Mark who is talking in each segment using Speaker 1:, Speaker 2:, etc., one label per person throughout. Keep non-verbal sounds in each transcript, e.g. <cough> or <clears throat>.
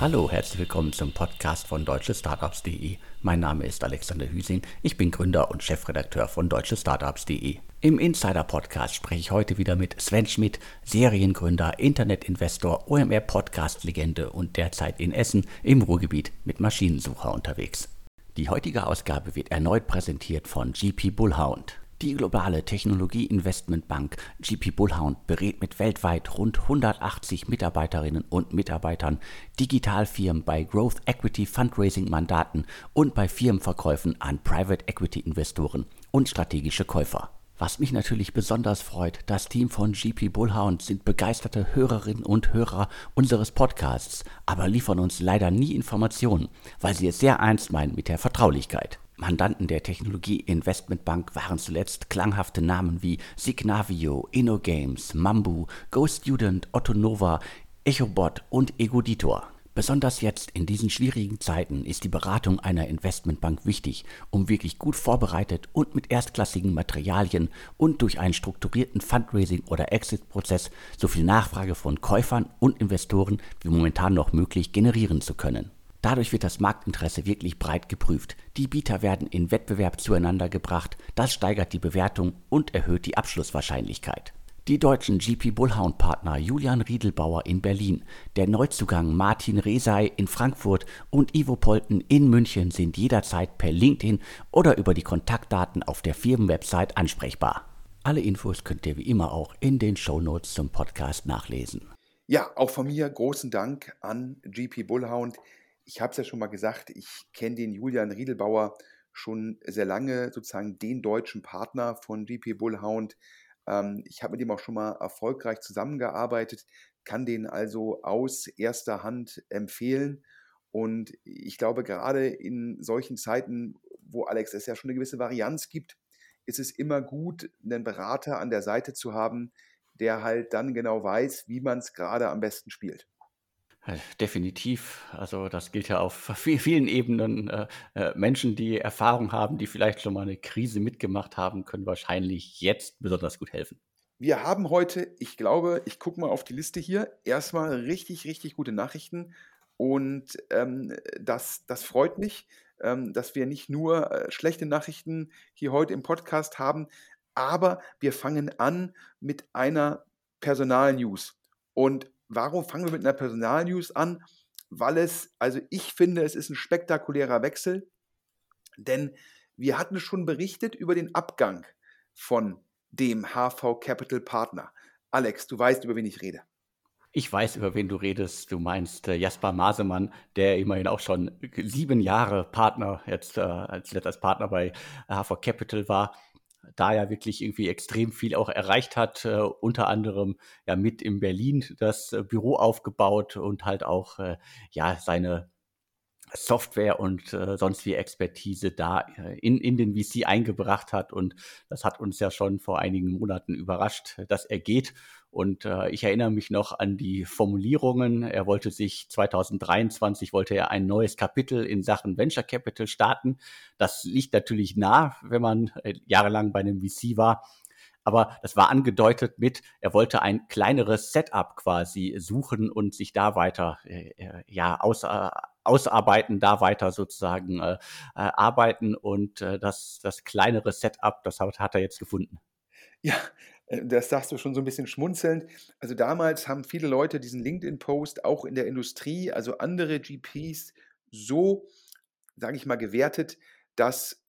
Speaker 1: Hallo, herzlich willkommen zum Podcast von deutschestartups.de. Mein Name ist Alexander Hüsing, ich bin Gründer und Chefredakteur von deutschestartups.de. Im Insider Podcast spreche ich heute wieder mit Sven Schmidt, Seriengründer, Internetinvestor, OMR Podcast Legende und derzeit in Essen im Ruhrgebiet mit Maschinensucher unterwegs. Die heutige Ausgabe wird erneut präsentiert von GP Bullhound. Die globale Technologie-Investmentbank GP Bullhound berät mit weltweit rund 180 Mitarbeiterinnen und Mitarbeitern Digitalfirmen bei Growth Equity Fundraising Mandaten und bei Firmenverkäufen an Private Equity Investoren und strategische Käufer. Was mich natürlich besonders freut, das Team von GP Bullhound sind begeisterte Hörerinnen und Hörer unseres Podcasts, aber liefern uns leider nie Informationen, weil sie es sehr ernst meinen mit der Vertraulichkeit. Mandanten der Technologie-Investmentbank waren zuletzt klanghafte Namen wie Signavio, InnoGames, Mambu, GoStudent, Otto Nova, EchoBot und Egoditor. Besonders jetzt in diesen schwierigen Zeiten ist die Beratung einer Investmentbank wichtig, um wirklich gut vorbereitet und mit erstklassigen Materialien und durch einen strukturierten Fundraising- oder Exit-Prozess so viel Nachfrage von Käufern und Investoren wie momentan noch möglich generieren zu können. Dadurch wird das Marktinteresse wirklich breit geprüft. Die Bieter werden in Wettbewerb zueinander gebracht, das steigert die Bewertung und erhöht die Abschlusswahrscheinlichkeit. Die deutschen GP Bullhound Partner Julian Riedelbauer in Berlin, der Neuzugang Martin Resay in Frankfurt und Ivo Polten in München sind jederzeit per LinkedIn oder über die Kontaktdaten auf der Firmenwebsite ansprechbar. Alle Infos könnt ihr wie immer auch in den Shownotes zum Podcast nachlesen.
Speaker 2: Ja, auch von mir großen Dank an GP Bullhound ich habe es ja schon mal gesagt, ich kenne den Julian Riedelbauer schon sehr lange, sozusagen den deutschen Partner von GP Bullhound. Ähm, ich habe mit ihm auch schon mal erfolgreich zusammengearbeitet, kann den also aus erster Hand empfehlen. Und ich glaube, gerade in solchen Zeiten, wo Alex es ja schon eine gewisse Varianz gibt, ist es immer gut, einen Berater an der Seite zu haben, der halt dann genau weiß, wie man es gerade am besten spielt.
Speaker 1: Äh, definitiv. Also das gilt ja auf <laughs> vielen Ebenen. Äh, äh, Menschen, die Erfahrung haben, die vielleicht schon mal eine Krise mitgemacht haben, können wahrscheinlich jetzt besonders gut helfen.
Speaker 2: Wir haben heute, ich glaube, ich gucke mal auf die Liste hier, erstmal richtig, richtig gute Nachrichten. Und ähm, das, das freut mich, ähm, dass wir nicht nur äh, schlechte Nachrichten hier heute im Podcast haben, aber wir fangen an mit einer Personal-News. Und Warum fangen wir mit einer Personalnews an? Weil es, also ich finde, es ist ein spektakulärer Wechsel, denn wir hatten schon berichtet über den Abgang von dem HV Capital Partner. Alex, du weißt, über wen ich rede.
Speaker 1: Ich weiß, über wen du redest. Du meinst äh, Jasper Masemann, der immerhin auch schon sieben Jahre Partner, jetzt äh, als letztes Partner bei HV Capital war da ja wirklich irgendwie extrem viel auch erreicht hat, äh, unter anderem ja mit in Berlin das äh, Büro aufgebaut und halt auch äh, ja seine Software und äh, sonst wie Expertise da äh, in, in den VC eingebracht hat. Und das hat uns ja schon vor einigen Monaten überrascht, dass er geht. Und äh, ich erinnere mich noch an die Formulierungen. Er wollte sich 2023 wollte er ein neues Kapitel in Sachen Venture Capital starten. Das liegt natürlich nah, wenn man äh, jahrelang bei einem VC war. Aber das war angedeutet mit, er wollte ein kleineres Setup quasi suchen und sich da weiter äh, äh ja aus, äh, ausarbeiten, da weiter sozusagen äh, äh, arbeiten und äh, das, das kleinere Setup, das hat, hat er jetzt gefunden.
Speaker 2: Ja, das sagst du schon so ein bisschen schmunzelnd. Also damals haben viele Leute diesen LinkedIn-Post auch in der Industrie, also andere GPs, so, sage ich mal, gewertet, dass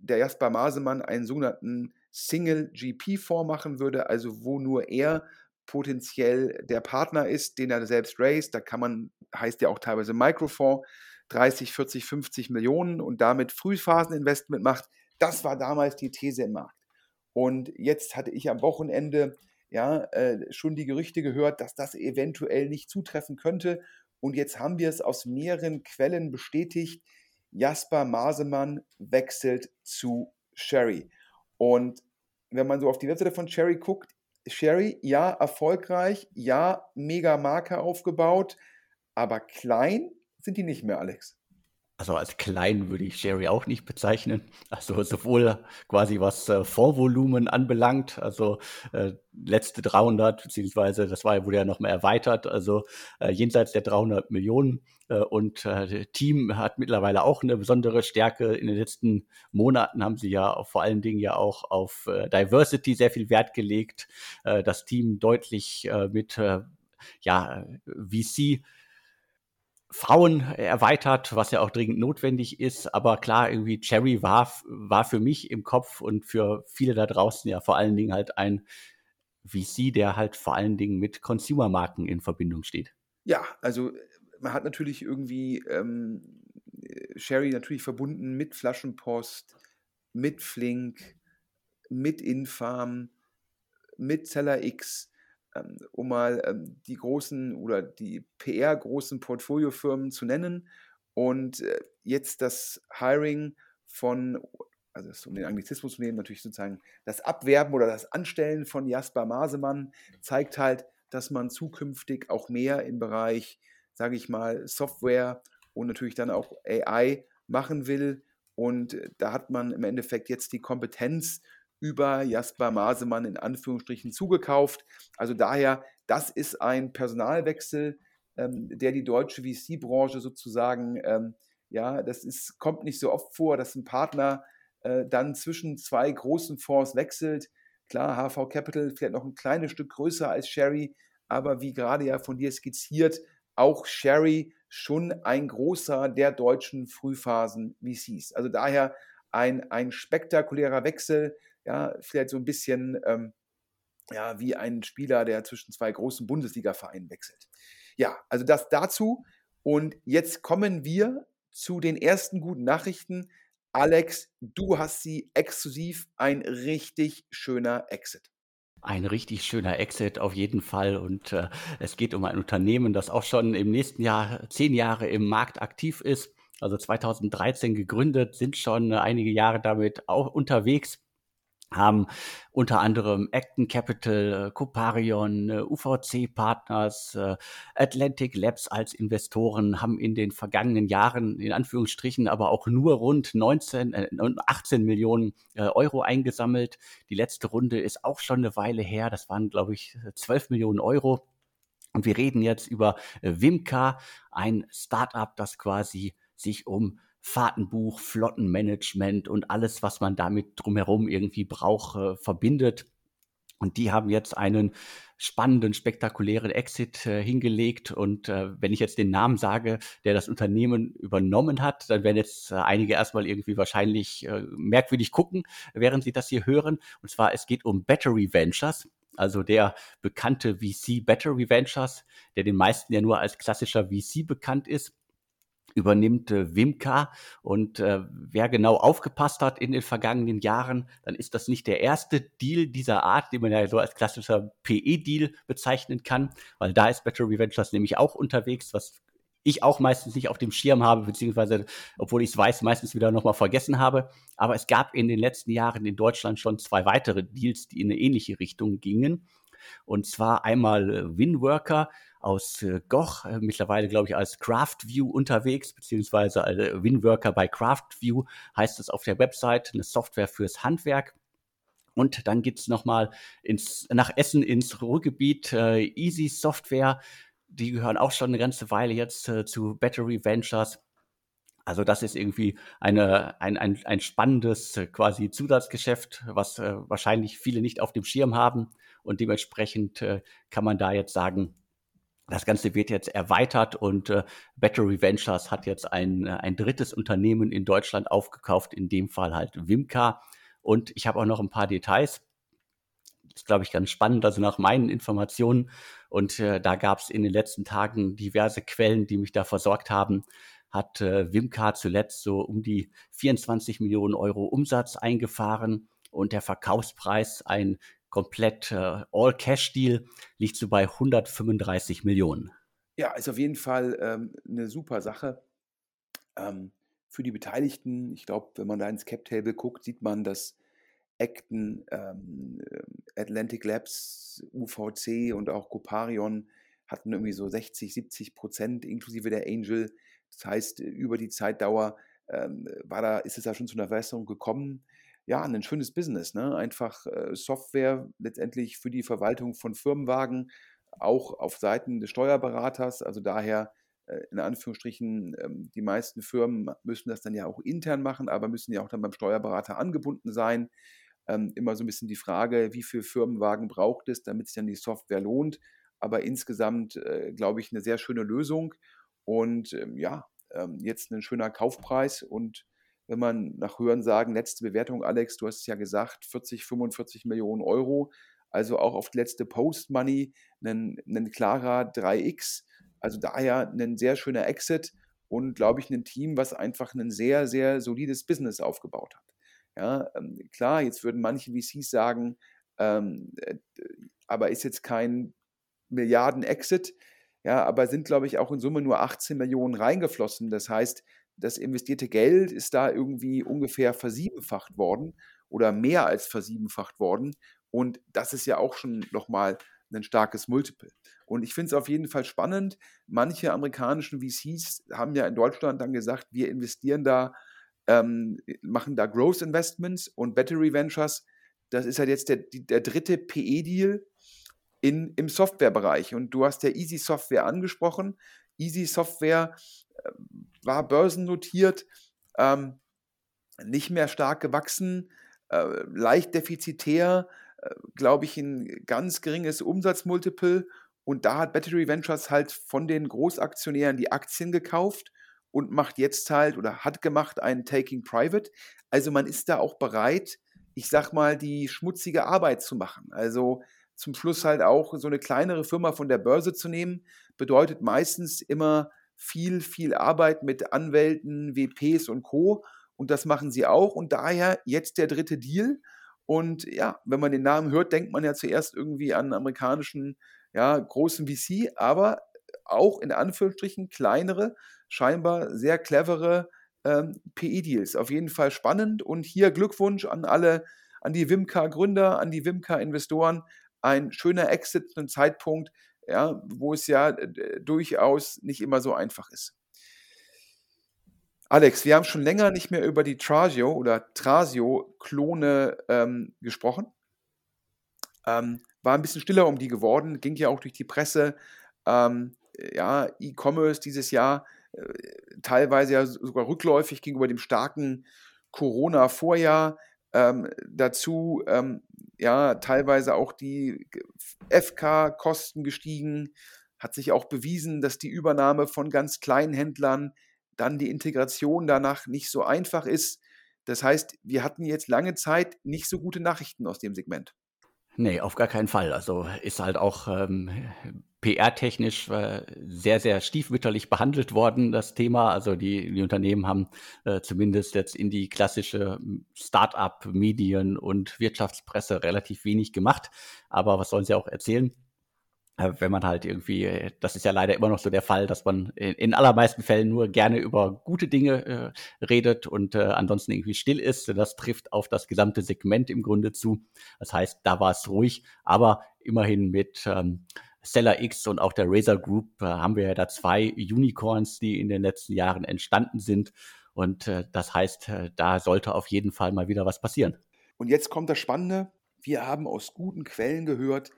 Speaker 2: der Jasper Masemann einen sogenannten Single GP vormachen würde, also wo nur er potenziell der Partner ist, den er selbst raised. Da kann man, heißt ja auch teilweise Microfonds, 30, 40, 50 Millionen und damit Frühphaseninvestment macht. Das war damals die These im Markt. Und jetzt hatte ich am Wochenende ja äh, schon die Gerüchte gehört, dass das eventuell nicht zutreffen könnte. Und jetzt haben wir es aus mehreren Quellen bestätigt. Jasper Masemann wechselt zu Sherry. Und wenn man so auf die Webseite von Sherry guckt, Sherry, ja, erfolgreich, ja, mega Marke aufgebaut, aber klein sind die nicht mehr, Alex.
Speaker 1: Also als klein würde ich Sherry auch nicht bezeichnen. Also sowohl quasi was äh, Fondsvolumen anbelangt, also äh, letzte 300, beziehungsweise das war, wurde ja noch mal erweitert, also äh, jenseits der 300 Millionen. Äh, und äh, Team hat mittlerweile auch eine besondere Stärke. In den letzten Monaten haben sie ja vor allen Dingen ja auch auf äh, Diversity sehr viel Wert gelegt. Äh, das Team deutlich mit ja, VC Frauen erweitert, was ja auch dringend notwendig ist. Aber klar, irgendwie Cherry war, war für mich im Kopf und für viele da draußen ja vor allen Dingen halt ein VC, der halt vor allen Dingen mit Consumer-Marken in Verbindung steht.
Speaker 2: Ja, also man hat natürlich irgendwie ähm, Sherry natürlich verbunden mit Flaschenpost, mit Flink, mit Infarm, mit Zeller X um mal ähm, die großen oder die PR-großen Portfoliofirmen zu nennen. Und äh, jetzt das Hiring von, also um den Anglizismus zu nehmen, natürlich sozusagen das Abwerben oder das Anstellen von Jasper Masemann zeigt halt, dass man zukünftig auch mehr im Bereich, sage ich mal, Software und natürlich dann auch AI machen will. Und äh, da hat man im Endeffekt jetzt die Kompetenz, über Jasper Masemann in Anführungsstrichen zugekauft. Also daher, das ist ein Personalwechsel, ähm, der die deutsche VC-Branche sozusagen, ähm, ja, das ist, kommt nicht so oft vor, dass ein Partner äh, dann zwischen zwei großen Fonds wechselt. Klar, HV Capital vielleicht noch ein kleines Stück größer als Sherry, aber wie gerade ja von dir skizziert, auch Sherry schon ein großer der deutschen Frühphasen VCs. Also daher ein, ein spektakulärer Wechsel, ja, vielleicht so ein bisschen ähm, ja, wie ein Spieler, der zwischen zwei großen Bundesliga-Vereinen wechselt. Ja, also das dazu. Und jetzt kommen wir zu den ersten guten Nachrichten. Alex, du hast sie exklusiv, ein richtig schöner Exit.
Speaker 1: Ein richtig schöner Exit auf jeden Fall. Und äh, es geht um ein Unternehmen, das auch schon im nächsten Jahr zehn Jahre im Markt aktiv ist. Also 2013 gegründet, sind schon einige Jahre damit auch unterwegs haben unter anderem Acton Capital, äh, Coparion, äh, UVC Partners, äh, Atlantic Labs als Investoren, haben in den vergangenen Jahren in Anführungsstrichen aber auch nur rund 19, 18 Millionen Euro eingesammelt. Die letzte Runde ist auch schon eine Weile her. Das waren, glaube ich, 12 Millionen Euro. Und wir reden jetzt über Wimka, ein Startup, das quasi sich um Fahrtenbuch, Flottenmanagement und alles, was man damit drumherum irgendwie braucht, äh, verbindet. Und die haben jetzt einen spannenden, spektakulären Exit äh, hingelegt. Und äh, wenn ich jetzt den Namen sage, der das Unternehmen übernommen hat, dann werden jetzt äh, einige erstmal irgendwie wahrscheinlich äh, merkwürdig gucken, während sie das hier hören. Und zwar, es geht um Battery Ventures. Also der bekannte VC Battery Ventures, der den meisten ja nur als klassischer VC bekannt ist übernimmt äh, Wimka. Und äh, wer genau aufgepasst hat in den vergangenen Jahren, dann ist das nicht der erste Deal dieser Art, den man ja so als klassischer PE-Deal bezeichnen kann, weil da ist Battery Ventures nämlich auch unterwegs, was ich auch meistens nicht auf dem Schirm habe, beziehungsweise, obwohl ich es weiß, meistens wieder nochmal vergessen habe. Aber es gab in den letzten Jahren in Deutschland schon zwei weitere Deals, die in eine ähnliche Richtung gingen. Und zwar einmal äh, Winworker, aus äh, Goch, äh, mittlerweile glaube ich als CraftView unterwegs, beziehungsweise Winworker bei CraftView heißt es auf der Website, eine Software fürs Handwerk. Und dann geht es nochmal nach Essen ins Ruhrgebiet, äh, Easy Software. Die gehören auch schon eine ganze Weile jetzt äh, zu Battery Ventures. Also das ist irgendwie eine, ein, ein, ein spannendes quasi Zusatzgeschäft, was äh, wahrscheinlich viele nicht auf dem Schirm haben. Und dementsprechend äh, kann man da jetzt sagen, das Ganze wird jetzt erweitert und äh, Battery Ventures hat jetzt ein, äh, ein drittes Unternehmen in Deutschland aufgekauft, in dem Fall halt Wimka. Und ich habe auch noch ein paar Details. Das ist, glaube ich, ganz spannend. Also nach meinen Informationen, und äh, da gab es in den letzten Tagen diverse Quellen, die mich da versorgt haben, hat äh, Wimka zuletzt so um die 24 Millionen Euro Umsatz eingefahren und der Verkaufspreis ein komplett äh, All-Cash-Deal liegt so bei 135 Millionen.
Speaker 2: Ja, ist auf jeden Fall ähm, eine super Sache ähm, für die Beteiligten. Ich glaube, wenn man da ins Cap-Table guckt, sieht man, dass Acton, ähm, Atlantic Labs, UVC und auch Coparion hatten irgendwie so 60, 70 Prozent inklusive der Angel. Das heißt, über die Zeitdauer ähm, war da, ist es da schon zu einer Verbesserung gekommen. Ja, ein schönes Business, ne? Einfach äh, Software letztendlich für die Verwaltung von Firmenwagen, auch auf Seiten des Steuerberaters. Also daher äh, in Anführungsstrichen, ähm, die meisten Firmen müssen das dann ja auch intern machen, aber müssen ja auch dann beim Steuerberater angebunden sein. Ähm, immer so ein bisschen die Frage, wie viele Firmenwagen braucht es, damit sich dann die Software lohnt. Aber insgesamt, äh, glaube ich, eine sehr schöne Lösung. Und ähm, ja, jetzt ein schöner Kaufpreis. Und wenn man nach Hören sagen, letzte Bewertung, Alex, du hast es ja gesagt, 40, 45 Millionen Euro. Also auch auf die letzte Post-Money ein, ein klarer 3x also daher ein sehr schöner Exit und, glaube ich, ein Team, was einfach ein sehr, sehr solides Business aufgebaut hat. Ja, ähm, klar, jetzt würden manche VCs sagen, ähm, äh, aber ist jetzt kein Milliarden-Exit. Ja, aber sind, glaube ich, auch in Summe nur 18 Millionen reingeflossen. Das heißt, das investierte Geld ist da irgendwie ungefähr versiebenfacht worden oder mehr als versiebenfacht worden. Und das ist ja auch schon nochmal ein starkes Multiple. Und ich finde es auf jeden Fall spannend. Manche amerikanischen VCs haben ja in Deutschland dann gesagt, wir investieren da, ähm, machen da Growth Investments und Battery Ventures. Das ist halt jetzt der, der dritte PE-Deal im Softwarebereich. Und du hast ja Easy Software angesprochen. Easy Software war börsennotiert, ähm, nicht mehr stark gewachsen, äh, leicht defizitär, äh, glaube ich, ein ganz geringes Umsatzmultiple. Und da hat Battery Ventures halt von den Großaktionären die Aktien gekauft und macht jetzt halt oder hat gemacht einen Taking Private. Also man ist da auch bereit, ich sag mal, die schmutzige Arbeit zu machen. Also zum Schluss halt auch so eine kleinere Firma von der Börse zu nehmen, bedeutet meistens immer viel, viel Arbeit mit Anwälten, WPs und Co. Und das machen sie auch. Und daher jetzt der dritte Deal. Und ja, wenn man den Namen hört, denkt man ja zuerst irgendwie an amerikanischen, ja, großen VC, aber auch in Anführungsstrichen kleinere, scheinbar sehr clevere ähm, PE-Deals. Auf jeden Fall spannend und hier Glückwunsch an alle, an die Wimka-Gründer, an die Wimka-Investoren. Ein schöner Exit einem Zeitpunkt, ja, wo es ja äh, durchaus nicht immer so einfach ist. Alex, wir haben schon länger nicht mehr über die Trasio oder Trasio-Klone ähm, gesprochen. Ähm, war ein bisschen stiller um die geworden, ging ja auch durch die Presse. Ähm, ja, E-Commerce dieses Jahr äh, teilweise ja sogar rückläufig gegenüber dem starken Corona-Vorjahr. Ähm, dazu ähm, ja teilweise auch die FK-Kosten gestiegen. Hat sich auch bewiesen, dass die Übernahme von ganz kleinen Händlern dann die Integration danach nicht so einfach ist. Das heißt, wir hatten jetzt lange Zeit nicht so gute Nachrichten aus dem Segment.
Speaker 1: Nee, auf gar keinen Fall. Also ist halt auch ähm, PR-technisch äh, sehr, sehr stiefmütterlich behandelt worden, das Thema. Also die, die Unternehmen haben äh, zumindest jetzt in die klassische hm, Start-up, Medien und Wirtschaftspresse relativ wenig gemacht. Aber was sollen sie auch erzählen? Äh, wenn man halt irgendwie, äh, das ist ja leider immer noch so der Fall, dass man in, in allermeisten Fällen nur gerne über gute Dinge äh, redet und äh, ansonsten irgendwie still ist. Das trifft auf das gesamte Segment im Grunde zu. Das heißt, da war es ruhig, aber immerhin mit ähm, Seller X und auch der Razer Group äh, haben wir ja da zwei Unicorns, die in den letzten Jahren entstanden sind. Und äh, das heißt, äh, da sollte auf jeden Fall mal wieder was passieren.
Speaker 2: Und jetzt kommt das Spannende. Wir haben aus guten Quellen gehört,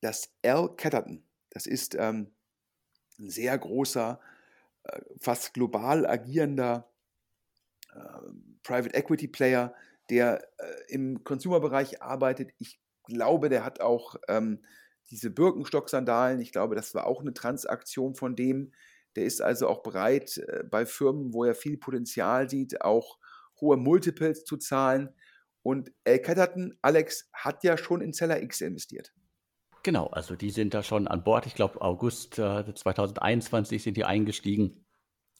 Speaker 2: das Al Catterton. Das ist ähm, ein sehr großer, äh, fast global agierender äh, Private Equity Player, der äh, im Consumer-Bereich arbeitet. Ich glaube, der hat auch ähm, diese Birkenstock-Sandalen. Ich glaube, das war auch eine Transaktion von dem. Der ist also auch bereit, äh, bei Firmen, wo er viel Potenzial sieht, auch hohe Multiples zu zahlen. Und El Catterton, Alex, hat ja schon in Seller X investiert.
Speaker 1: Genau, also die sind da schon an Bord. Ich glaube, August äh, 2021 sind die eingestiegen.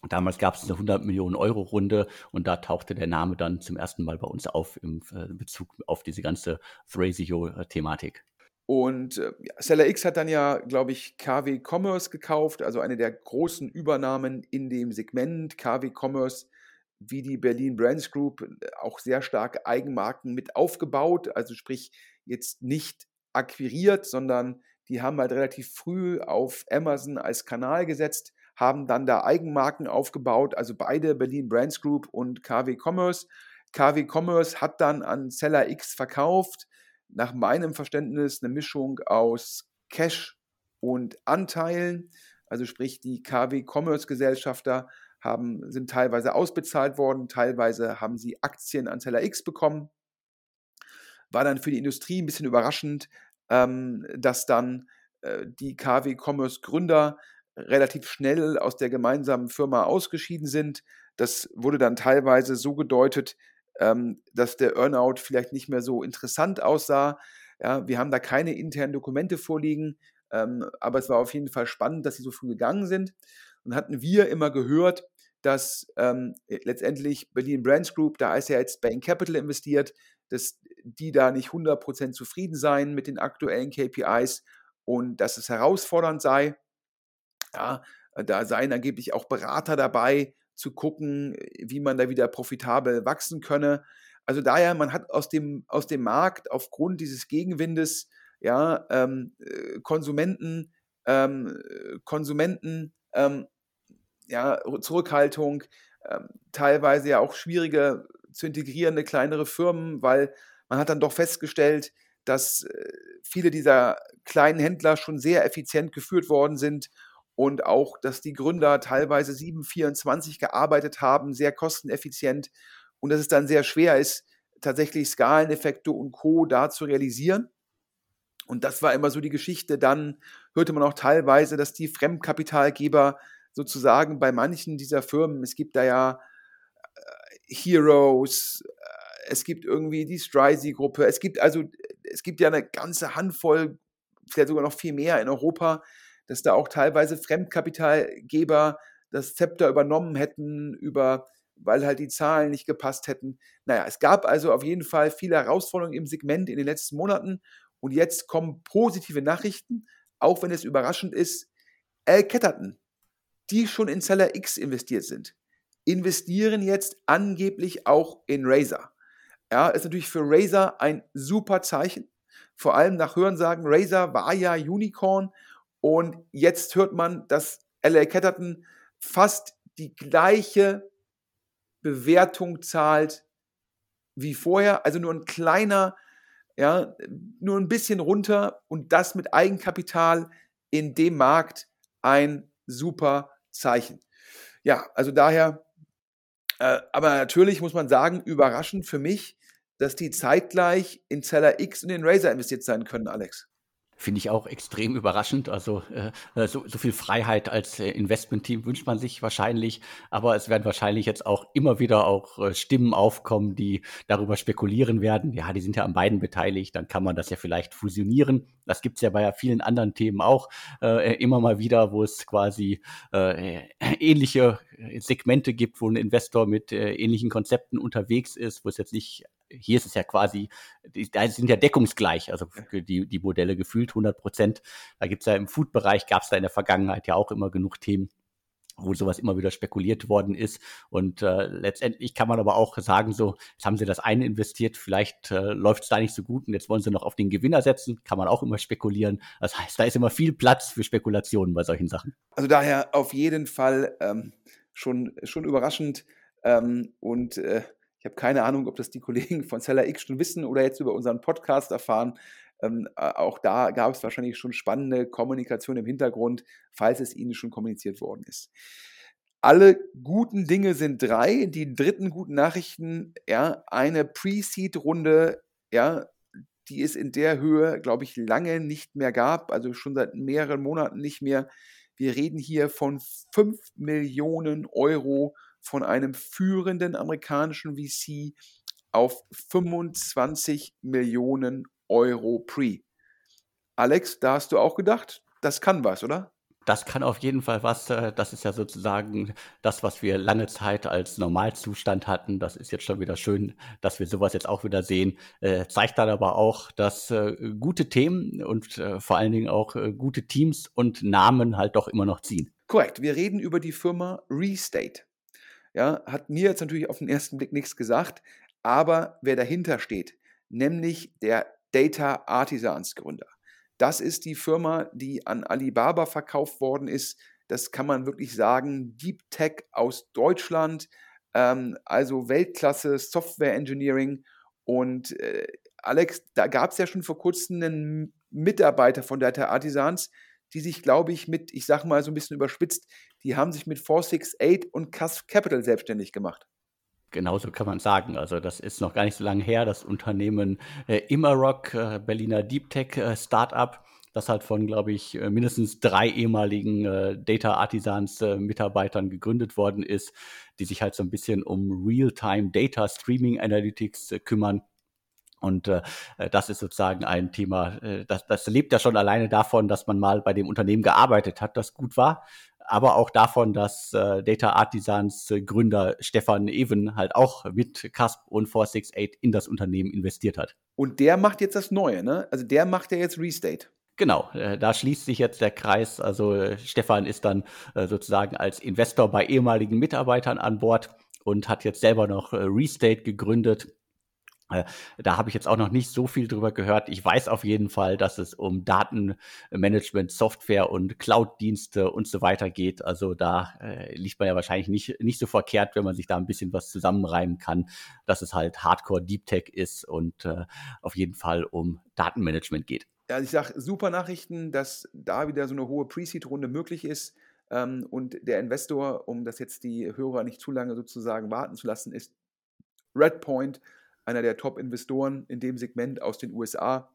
Speaker 1: Damals gab es eine 100 Millionen Euro Runde und da tauchte der Name dann zum ersten Mal bei uns auf im äh, Bezug auf diese ganze Thrasio-Thematik.
Speaker 2: Und äh, Seller X hat dann ja, glaube ich, KW Commerce gekauft, also eine der großen Übernahmen in dem Segment. KW Commerce, wie die Berlin Brands Group, äh, auch sehr stark Eigenmarken mit aufgebaut, also sprich jetzt nicht akquiriert, sondern die haben halt relativ früh auf Amazon als Kanal gesetzt, haben dann da Eigenmarken aufgebaut, also beide Berlin Brands Group und KW Commerce. KW Commerce hat dann an Seller X verkauft. Nach meinem Verständnis eine Mischung aus Cash und Anteilen. Also sprich, die KW Commerce Gesellschafter sind teilweise ausbezahlt worden, teilweise haben sie Aktien an Seller X bekommen. War dann für die Industrie ein bisschen überraschend, ähm, dass dann äh, die KW Commerce Gründer relativ schnell aus der gemeinsamen Firma ausgeschieden sind. Das wurde dann teilweise so gedeutet, ähm, dass der Earnout vielleicht nicht mehr so interessant aussah. Ja, wir haben da keine internen Dokumente vorliegen, ähm, aber es war auf jeden Fall spannend, dass sie so früh gegangen sind. Und hatten wir immer gehört, dass ähm, letztendlich Berlin Brands Group, da ist ja jetzt Bain Capital investiert, dass die da nicht 100% zufrieden seien mit den aktuellen KPIs und dass es herausfordernd sei. Ja, da seien angeblich auch Berater dabei, zu gucken, wie man da wieder profitabel wachsen könne. Also daher, man hat aus dem, aus dem Markt aufgrund dieses Gegenwindes ja, ähm, äh, Konsumenten, ähm, Konsumenten, ähm, ja, Zurückhaltung, ähm, teilweise ja auch schwierige zu integrierende kleinere Firmen, weil man hat dann doch festgestellt, dass äh, viele dieser kleinen Händler schon sehr effizient geführt worden sind und auch, dass die Gründer teilweise 724 gearbeitet haben, sehr kosteneffizient und dass es dann sehr schwer ist, tatsächlich Skaleneffekte und Co. da zu realisieren. Und das war immer so die Geschichte. Dann hörte man auch teilweise, dass die Fremdkapitalgeber sozusagen bei manchen dieser Firmen, es gibt da ja äh, Heroes, äh, es gibt irgendwie die Strizy-Gruppe, es gibt also, es gibt ja eine ganze Handvoll, vielleicht sogar noch viel mehr in Europa, dass da auch teilweise Fremdkapitalgeber das Zepter übernommen hätten, über, weil halt die Zahlen nicht gepasst hätten. Naja, es gab also auf jeden Fall viele Herausforderungen im Segment in den letzten Monaten und jetzt kommen positive Nachrichten, auch wenn es überraschend ist. Al Ketterton, die schon in Seller X investiert sind, investieren jetzt angeblich auch in Razer. Ja, ist natürlich für Razer ein super Zeichen. Vor allem nach Hörensagen, Razer war ja Unicorn und jetzt hört man, dass LA Catterton fast die gleiche Bewertung zahlt wie vorher, also nur ein kleiner, ja, nur ein bisschen runter und das mit Eigenkapital in dem Markt ein super Zeichen. Ja, also daher, äh, aber natürlich muss man sagen, überraschend für mich, dass die zeitgleich in Zeller X und in Razer investiert sein können, Alex.
Speaker 1: Finde ich auch extrem überraschend. Also äh, so, so viel Freiheit als äh, Investmentteam wünscht man sich wahrscheinlich, aber es werden wahrscheinlich jetzt auch immer wieder auch äh, Stimmen aufkommen, die darüber spekulieren werden. Ja, die sind ja an beiden beteiligt, dann kann man das ja vielleicht fusionieren. Das gibt's ja bei vielen anderen Themen auch äh, immer mal wieder, wo es quasi äh, ähnliche Segmente gibt, wo ein Investor mit äh, ähnlichen Konzepten unterwegs ist, wo es jetzt nicht hier ist es ja quasi, da sind ja deckungsgleich, also die, die Modelle gefühlt 100 Prozent. Da gibt es ja im Food-Bereich, gab es da in der Vergangenheit ja auch immer genug Themen, wo sowas immer wieder spekuliert worden ist. Und äh, letztendlich kann man aber auch sagen, so, jetzt haben sie das eine investiert, vielleicht äh, läuft es da nicht so gut und jetzt wollen sie noch auf den Gewinner setzen, kann man auch immer spekulieren. Das heißt, da ist immer viel Platz für Spekulationen bei solchen Sachen.
Speaker 2: Also daher auf jeden Fall ähm, schon, schon überraschend ähm, und äh, ich habe keine Ahnung, ob das die Kollegen von Seller X schon wissen oder jetzt über unseren Podcast erfahren. Ähm, auch da gab es wahrscheinlich schon spannende Kommunikation im Hintergrund, falls es Ihnen schon kommuniziert worden ist. Alle guten Dinge sind drei. Die dritten guten Nachrichten, ja, eine Pre-Seed-Runde, ja, die es in der Höhe, glaube ich, lange nicht mehr gab, also schon seit mehreren Monaten nicht mehr. Wir reden hier von 5 Millionen Euro von einem führenden amerikanischen VC auf 25 Millionen Euro Pre. Alex, da hast du auch gedacht, das kann was, oder?
Speaker 1: Das kann auf jeden Fall was. Äh, das ist ja sozusagen das, was wir lange Zeit als Normalzustand hatten. Das ist jetzt schon wieder schön, dass wir sowas jetzt auch wieder sehen. Äh, zeigt dann aber auch, dass äh, gute Themen und äh, vor allen Dingen auch äh, gute Teams und Namen halt doch immer noch ziehen.
Speaker 2: Korrekt. Wir reden über die Firma Restate ja, hat mir jetzt natürlich auf den ersten Blick nichts gesagt, aber wer dahinter steht, nämlich der Data Artisans Gründer. Das ist die Firma, die an Alibaba verkauft worden ist das kann man wirklich sagen, Deep Tech aus Deutschland, ähm, also Weltklasse Software Engineering. Und äh, Alex, da gab es ja schon vor kurzem einen Mitarbeiter von Data Artisans, die sich, glaube ich, mit, ich sage mal so ein bisschen überspitzt, die haben sich mit 468 und Cusp Capital selbstständig gemacht.
Speaker 1: Genauso kann man sagen. Also das ist noch gar nicht so lange her. Das Unternehmen äh, Immerock, äh, Berliner Deep Tech äh, Startup, das halt von, glaube ich, äh, mindestens drei ehemaligen äh, Data Artisans äh, Mitarbeitern gegründet worden ist, die sich halt so ein bisschen um Real-Time Data Streaming Analytics äh, kümmern. Und äh, das ist sozusagen ein Thema, äh, das, das lebt ja schon alleine davon, dass man mal bei dem Unternehmen gearbeitet hat, das gut war, aber auch davon, dass äh, Data Artisans äh, Gründer Stefan Even halt auch mit CASP und 468 in das Unternehmen investiert hat.
Speaker 2: Und der macht jetzt das Neue, ne? Also der macht ja jetzt Restate.
Speaker 1: Genau, äh, da schließt sich jetzt der Kreis. Also äh, Stefan ist dann sozusagen als Investor bei ehemaligen Mitarbeitern an Bord und hat jetzt selber noch Restate gegründet. Da habe ich jetzt auch noch nicht so viel drüber gehört. Ich weiß auf jeden Fall, dass es um Datenmanagement, Software und Cloud-Dienste und so weiter geht. Also da äh, liegt man ja wahrscheinlich nicht, nicht so verkehrt, wenn man sich da ein bisschen was zusammenreimen kann, dass es halt Hardcore Deep Tech ist und äh, auf jeden Fall um Datenmanagement geht.
Speaker 2: Also ich sage super Nachrichten, dass da wieder so eine hohe Pre-Seed-Runde möglich ist. Ähm, und der Investor, um das jetzt die Hörer nicht zu lange sozusagen warten zu lassen, ist Redpoint, einer der Top-Investoren in dem Segment aus den USA.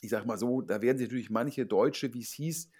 Speaker 2: Ich sage mal so, da werden sich natürlich manche Deutsche, wie es hieß,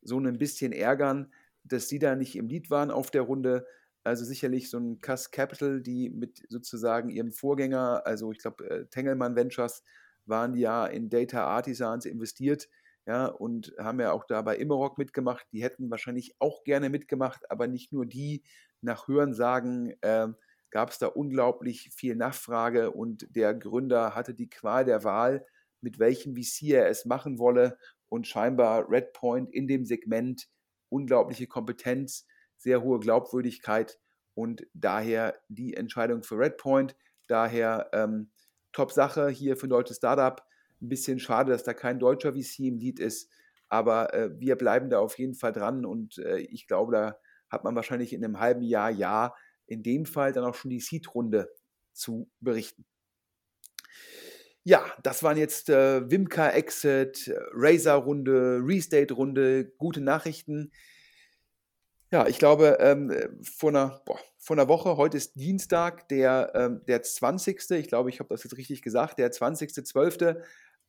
Speaker 2: so ein bisschen ärgern, dass sie da nicht im Lied waren auf der Runde. Also sicherlich so ein Cass Capital, die mit sozusagen ihrem Vorgänger, also ich glaube äh, Tengelmann Ventures, waren ja in Data Artisans investiert, ja, und haben ja auch da bei Immerock mitgemacht. Die hätten wahrscheinlich auch gerne mitgemacht, aber nicht nur die. Nach Hörensagen äh, gab es da unglaublich viel Nachfrage und der Gründer hatte die Qual der Wahl, mit welchem VC er es machen wolle und scheinbar Redpoint in dem Segment unglaubliche Kompetenz, sehr hohe Glaubwürdigkeit und daher die Entscheidung für Redpoint. Daher ähm, Top-Sache hier für ein deutsches Startup. Ein bisschen schade, dass da kein deutscher VC im Lead ist, aber äh, wir bleiben da auf jeden Fall dran und äh, ich glaube, da hat man wahrscheinlich in einem halben Jahr, ja, in dem Fall dann auch schon die Seed-Runde zu berichten. Ja, das waren jetzt äh, Wimka Exit, Razer-Runde, Restate-Runde, gute Nachrichten. Ja, ich glaube, ähm, vor, einer, boah, vor einer Woche, heute ist Dienstag, der, ähm, der 20. Ich glaube, ich habe das jetzt richtig gesagt, der 20.12.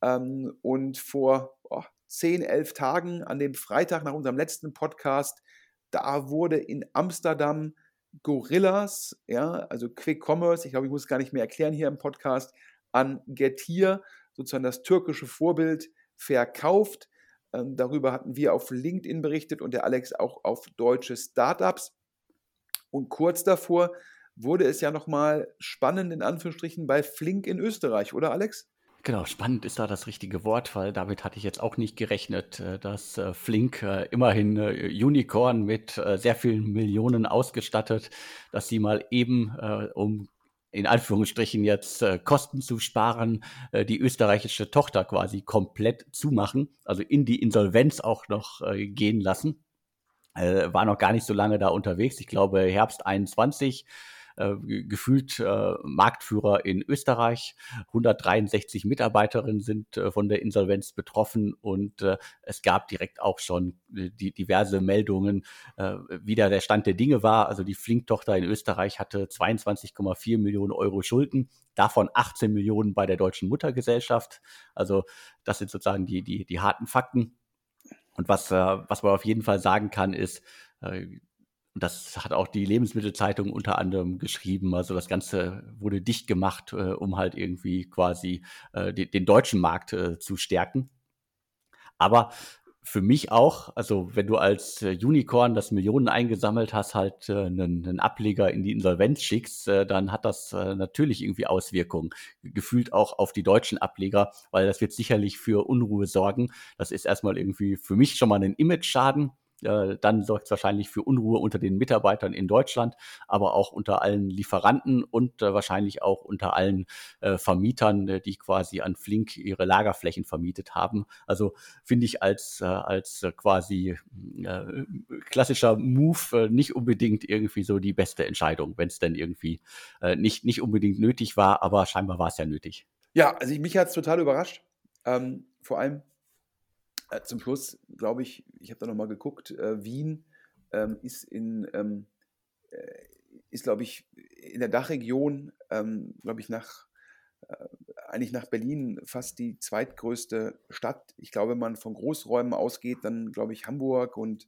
Speaker 2: Ähm, und vor boah, 10, 11 Tagen, an dem Freitag nach unserem letzten Podcast, da wurde in Amsterdam Gorillas, ja, also Quick Commerce, ich glaube, ich muss es gar nicht mehr erklären hier im Podcast, an Getir, sozusagen das türkische Vorbild, verkauft. Ähm, darüber hatten wir auf LinkedIn berichtet und der Alex auch auf deutsche Startups. Und kurz davor wurde es ja nochmal spannend in Anführungsstrichen bei Flink in Österreich, oder Alex?
Speaker 1: Genau, spannend ist da das richtige Wort, weil damit hatte ich jetzt auch nicht gerechnet, äh, dass äh, Flink äh, immerhin Unicorn mit sehr vielen Millionen ausgestattet, dass sie mal eben um in Anführungsstrichen jetzt Kosten zu sparen, die österreichische Tochter quasi komplett zumachen, also in die Insolvenz auch noch gehen lassen. War noch gar nicht so lange da unterwegs. Ich glaube, Herbst 21 äh, gefühlt äh, Marktführer in Österreich. 163 Mitarbeiterinnen sind äh, von der Insolvenz betroffen und äh, es gab direkt auch schon äh, die, diverse Meldungen, äh, wie da der Stand der Dinge war. Also die Flink-Tochter in Österreich hatte 22,4 Millionen Euro Schulden, davon 18 Millionen bei der deutschen Muttergesellschaft. Also das sind sozusagen die, die, die harten Fakten. Und was, äh, was man auf jeden Fall sagen kann, ist, äh, und das hat auch die Lebensmittelzeitung unter anderem geschrieben. Also das Ganze wurde dicht gemacht, äh, um halt irgendwie quasi äh, den, den, deutschen Markt äh, zu stärken. Aber für mich auch, also wenn du als äh, Unicorn das Millionen eingesammelt hast, halt äh, einen, einen Ableger in die Insolvenz schickst, äh, dann hat das natürlich irgendwie Auswirkungen. Gefühlt auch auf die deutschen Ableger, weil das wird sicherlich für Unruhe sorgen. Das ist erstmal irgendwie für mich schon mal ein Image-Schaden Äh, dann sorgt es wahrscheinlich für Unruhe unter den Mitarbeitern in Deutschland, aber auch unter allen Lieferanten und äh, wahrscheinlich auch unter allen äh, Vermietern, die quasi an Flink ihre Lagerflächen vermietet haben. Also finde ich als, als quasi klassischer Move nicht unbedingt irgendwie so die beste Entscheidung, wenn es denn irgendwie nicht, nicht unbedingt nötig war, aber scheinbar war es ja nötig.
Speaker 2: Ja, also ich, mich hat es total überrascht. Ähm, vor allem zum Schluss, glaube ich, ich habe da nochmal geguckt, äh, Wien ähm, ist in, ähm, äh, ist, glaube ich, in der Dachregion, ähm, glaube ich, nach, äh, eigentlich nach Berlin fast die zweitgrößte Stadt. Ich glaube, wenn man von Großräumen ausgeht, dann glaube ich Hamburg und,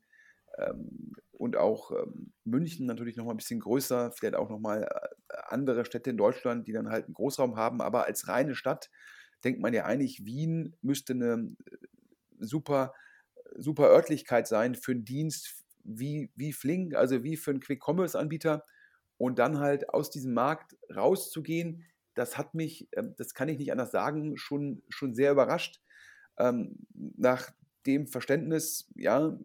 Speaker 2: ähm, und auch ähm, München natürlich nochmal ein bisschen größer, vielleicht auch nochmal äh, andere Städte in Deutschland, die dann halt einen Großraum haben, aber als reine Stadt denkt man ja eigentlich, Wien müsste eine super, super Örtlichkeit sein für einen Dienst wie, wie Flink, also wie für einen Quick-Commerce-Anbieter. Und dann halt aus diesem Markt rauszugehen, das hat mich, ähm, das kann ich nicht anders sagen, schon, schon sehr überrascht. Ähm, nach dem Verständnis, ja,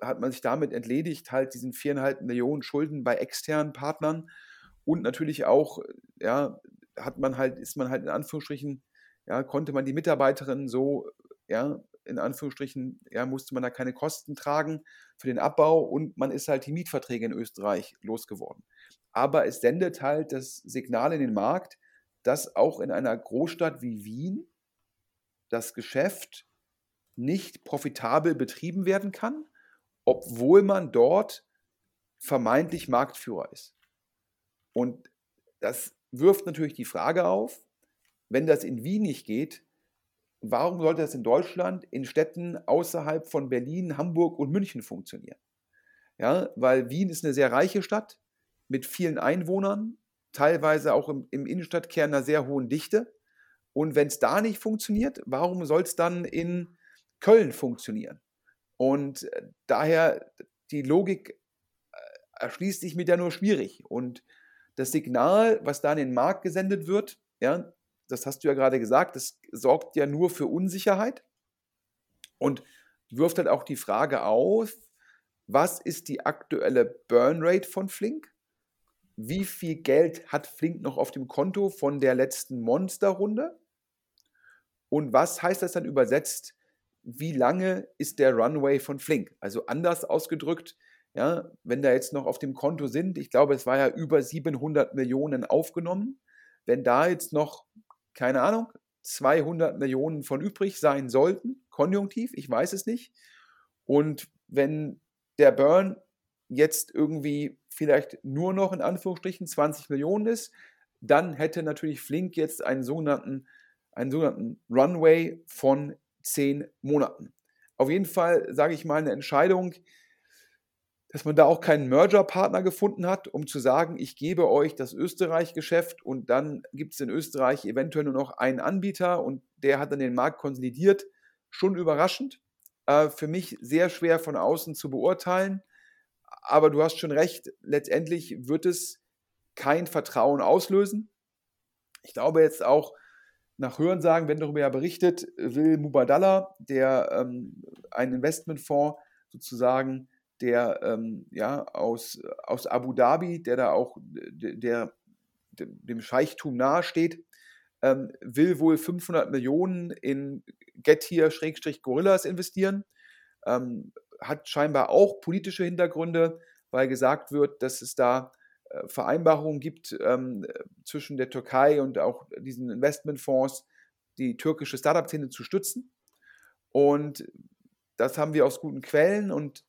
Speaker 2: hat man sich damit entledigt, halt diesen viereinhalb Millionen Schulden bei externen Partnern und natürlich auch, ja, hat man halt, ist man halt in Anführungsstrichen, ja, konnte man die Mitarbeiterinnen so, ja, in Anführungsstrichen, ja, musste man da keine Kosten tragen für den Abbau und man ist halt die Mietverträge in Österreich losgeworden. Aber es sendet halt das Signal in den Markt, dass auch in einer Großstadt wie Wien das Geschäft nicht profitabel betrieben werden kann, obwohl man dort vermeintlich Marktführer ist. Und das wirft natürlich die Frage auf, wenn das in Wien nicht geht, warum sollte das in Deutschland in Städten außerhalb von Berlin, Hamburg und München funktionieren? Ja, weil Wien ist eine sehr reiche Stadt mit vielen Einwohnern, teilweise auch im, im Innenstadtkern einer sehr hohen Dichte. Und wenn es da nicht funktioniert, warum soll es dann in Köln funktionieren? Und äh, daher die Logik äh, erschließt sich mit ja nur schwierig. Und das Signal, was da in den Markt gesendet wird, ja, das hast du ja gerade gesagt, das sorgt ja nur für Unsicherheit und wirft halt auch die Frage auf, was ist die aktuelle Burnrate von Flink? Wie viel Geld hat Flink noch auf dem Konto von der letzten Monsterrunde? Und was heißt das dann übersetzt? Wie lange ist der Runway von Flink? Also anders ausgedrückt, ja, wenn da jetzt noch auf dem Konto sind, ich glaube, es war ja über 700 Millionen aufgenommen, wenn da jetzt noch keine Ahnung, 200 Millionen von übrig sein sollten, konjunktiv, ich weiß es nicht. Und wenn der Burn jetzt irgendwie vielleicht nur noch in Anführungsstrichen 20 Millionen ist, dann hätte natürlich Flink jetzt einen sogenannten, einen sogenannten Runway von 10 Monaten. Auf jeden Fall, sage ich mal, eine Entscheidung, dass man da auch keinen Merger-Partner gefunden hat, um zu sagen, ich gebe euch das Österreich-Geschäft und dann gibt es in Österreich eventuell nur noch einen Anbieter und der hat dann den Markt konsolidiert. Schon überraschend. Äh, für mich sehr schwer von außen zu beurteilen. Aber du hast schon recht, letztendlich wird es kein Vertrauen auslösen. Ich glaube jetzt auch, nach Hörensagen, wenn darüber ja berichtet, will Mubadala, der ähm, ein Investmentfonds sozusagen der ähm, ja, aus, aus Abu Dhabi, der da auch der, der dem Scheichtum nahesteht, ähm, will wohl 500 Millionen in Getir-Gorillas investieren. Ähm, hat scheinbar auch politische Hintergründe, weil gesagt wird, dass es da äh, Vereinbarungen gibt ähm, zwischen der Türkei und auch diesen Investmentfonds, die türkische Startup-Szene zu stützen. Und das haben wir aus guten Quellen und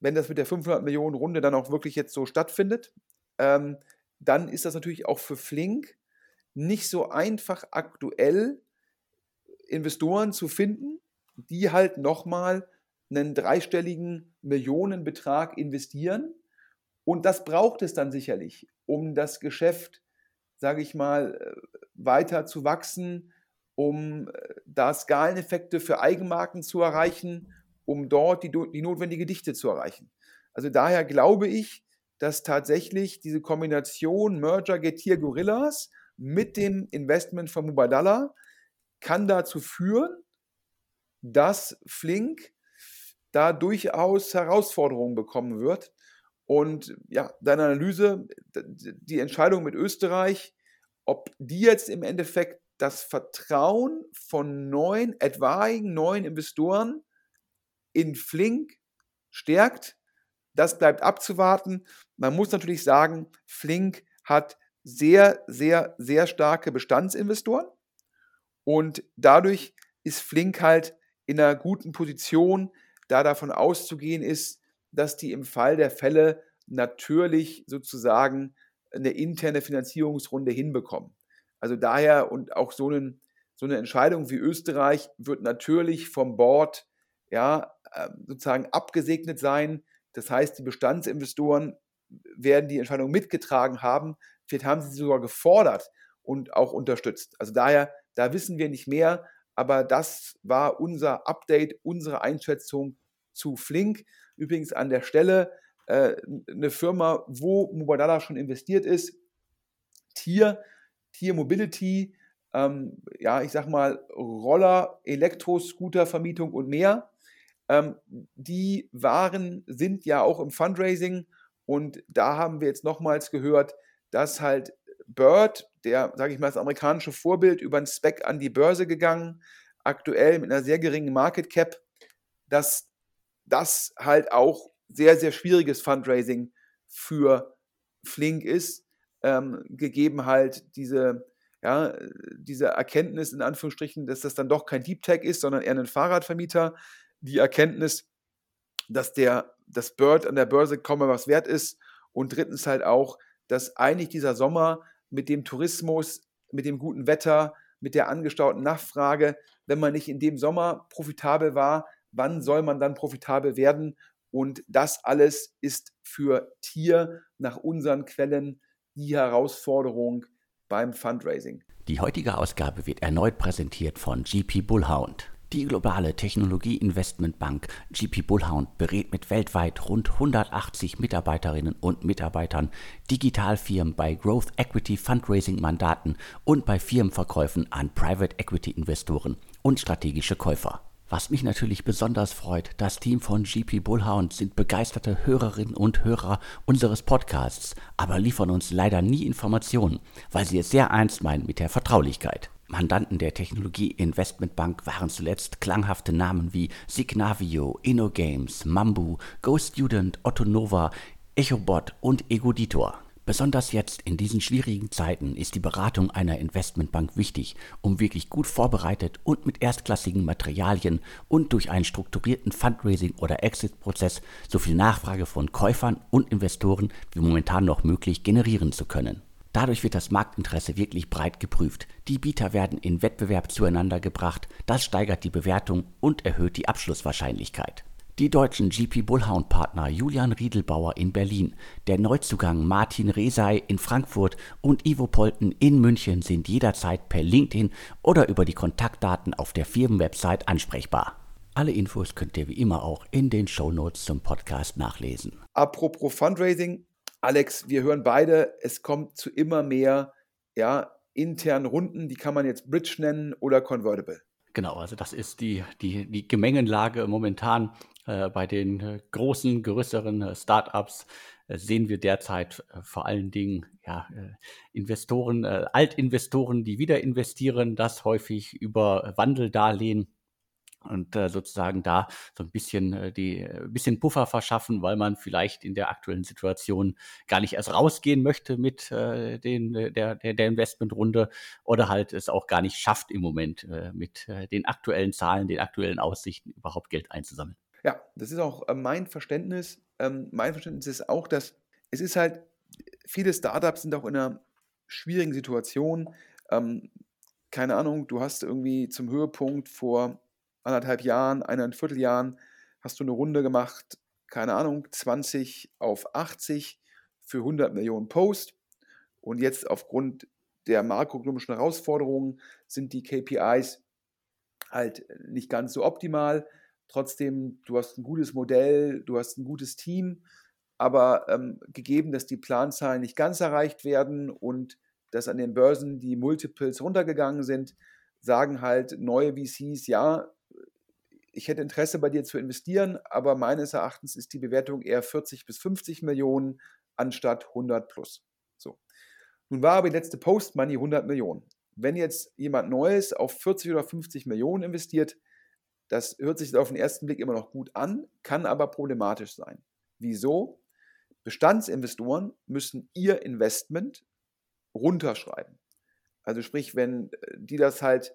Speaker 2: wenn das mit der 500 Millionen Runde dann auch wirklich jetzt so stattfindet, ähm, dann ist das natürlich auch für Flink nicht so einfach aktuell Investoren zu finden, die halt nochmal einen dreistelligen Millionenbetrag investieren. Und das braucht es dann sicherlich, um das Geschäft, sage ich mal, äh, weiter zu wachsen, um äh, da Skaleneffekte für Eigenmarken zu erreichen um dort die, die notwendige Dichte zu erreichen. Also daher glaube ich, dass tatsächlich diese Kombination Merger Getir Gorillas mit dem Investment von Mubadala kann dazu führen, dass Flink da durchaus Herausforderungen bekommen wird. Und ja, deine Analyse, die Entscheidung mit Österreich, ob die jetzt im Endeffekt das Vertrauen von neuen, etwaigen neuen Investoren in Flink stärkt, das bleibt abzuwarten. Man muss natürlich sagen, Flink hat sehr, sehr, sehr starke Bestandsinvestoren und dadurch ist Flink halt in einer guten Position, da davon auszugehen ist, dass die im Fall der Fälle natürlich sozusagen eine interne Finanzierungsrunde hinbekommen. Also daher und auch so, einen, so eine Entscheidung wie Österreich wird natürlich vom Board ja, ähm, sozusagen abgesegnet sein. Das heißt, die Bestandsinvestoren werden die Entscheidung mitgetragen haben. Vielleicht haben sie sie sogar gefordert und auch unterstützt. Also daher, da wissen wir nicht mehr, aber das war unser Update, unsere Einschätzung zu Flink. Übrigens an der Stelle äh, eine Firma, wo Mubadala schon investiert ist, Tier, Tier Mobility, ähm, ja, ich sag mal Roller, Elektroscooter-Vermietung und mehr. Ähm, die waren, sind ja auch im Fundraising und da haben wir jetzt nochmals gehört, dass halt Bird, der, sage ich mal, das amerikanische Vorbild, über ein Spec an die Börse gegangen, aktuell mit einer sehr geringen Market Cap, dass das halt auch sehr, sehr schwieriges Fundraising für Flink ist, ähm, gegeben halt diese, ja, diese Erkenntnis in Anführungsstrichen, dass das dann doch kein Deep Tech ist, sondern eher ein Fahrradvermieter, die Erkenntnis, dass der, das Bird an der Börse kaum mehr was wert ist und drittens halt auch, dass eigentlich dieser Sommer mit dem Tourismus, mit dem guten Wetter, mit der angestauten Nachfrage, wenn man nicht in dem Sommer profitabel war, wann soll man dann profitabel werden? Und das alles ist für Tier nach unseren Quellen die Herausforderung beim Fundraising.
Speaker 1: Die heutige Ausgabe wird erneut präsentiert von GP Bullhound. Die globale Technologie-Investmentbank GP Bullhound berät mit weltweit rund 180 Mitarbeiterinnen und Mitarbeitern Digitalfirmen bei Growth Equity Fundraising Mandaten und bei Firmenverkäufen an Private Equity Investoren und strategische Käufer. Was mich natürlich besonders freut, das Team von GP Bullhound sind begeisterte Hörerinnen und Hörer unseres Podcasts, aber liefern uns leider nie Informationen, weil sie es sehr ernst meinen mit der Vertraulichkeit. Mandanten der Technologie-Investmentbank waren zuletzt klanghafte Namen wie Signavio, InnoGames, Mambu, GoStudent, Otto Nova, EchoBot und Egoditor. Besonders jetzt in diesen schwierigen Zeiten ist die Beratung einer Investmentbank wichtig, um wirklich gut vorbereitet und mit erstklassigen Materialien und durch einen strukturierten Fundraising- oder Exit-Prozess so viel Nachfrage von Käufern und Investoren wie momentan noch möglich generieren zu können. Dadurch wird das Marktinteresse wirklich breit geprüft. Die Bieter werden in Wettbewerb zueinander gebracht, das steigert die Bewertung und erhöht die Abschlusswahrscheinlichkeit. Die deutschen GP Bullhound Partner Julian Riedelbauer in Berlin, der Neuzugang Martin Resay in Frankfurt und Ivo Polten in München sind jederzeit per LinkedIn oder über die Kontaktdaten auf der Firmenwebsite ansprechbar. Alle Infos könnt ihr wie immer auch in den Shownotes zum Podcast nachlesen.
Speaker 2: Apropos Fundraising, Alex, wir hören beide, es kommt zu immer mehr ja, internen Runden, die kann man jetzt Bridge nennen oder Convertible.
Speaker 1: Genau, also das ist die, die, die Gemengenlage momentan äh, bei den äh, großen, größeren äh, Startups. Äh, sehen wir derzeit vor allen Dingen ja, Investoren, Altinvestoren, die wieder investieren, das häufig über Wandeldarlehen und äh, sozusagen da so ein bisschen äh, die äh, bisschen Puffer verschaffen, weil man vielleicht in der aktuellen Situation gar nicht erst rausgehen möchte mit äh, den äh, der der, der Investmentrunde oder halt es auch gar nicht schafft im Moment äh, mit den aktuellen Zahlen, den aktuellen Aussichten überhaupt Geld einzusammeln.
Speaker 2: Ja, das ist auch mein Verständnis. Ähm, mein Verständnis ist auch, dass es ist halt viele Startups sind auch in einer schwierigen Situation. Ähm, keine Ahnung, du hast irgendwie zum Höhepunkt vor anderthalb Jahren, eineinhalb Vierteljahren hast du eine Runde gemacht, keine Ahnung, 20 auf 80 für 100 Millionen Post. Und jetzt aufgrund der makroökonomischen Herausforderungen sind die KPIs halt nicht ganz so optimal. Trotzdem, du hast ein gutes Modell, du hast ein gutes Team, aber ähm, gegeben, dass die Planzahlen nicht ganz erreicht werden und dass an den Börsen die Multiples runtergegangen sind, sagen halt neue VCs, ja, ich hätte Interesse bei dir zu investieren, aber meines Erachtens ist die Bewertung eher 40 bis 50 Millionen anstatt 100 plus. So. Nun war aber die letzte Post-Money 100 Millionen. Wenn jetzt jemand Neues auf 40 oder 50 Millionen investiert, das hört sich auf den ersten Blick immer noch gut an, kann aber problematisch sein. Wieso? Bestandsinvestoren müssen ihr Investment runterschreiben. Also sprich, wenn äh, die das halt,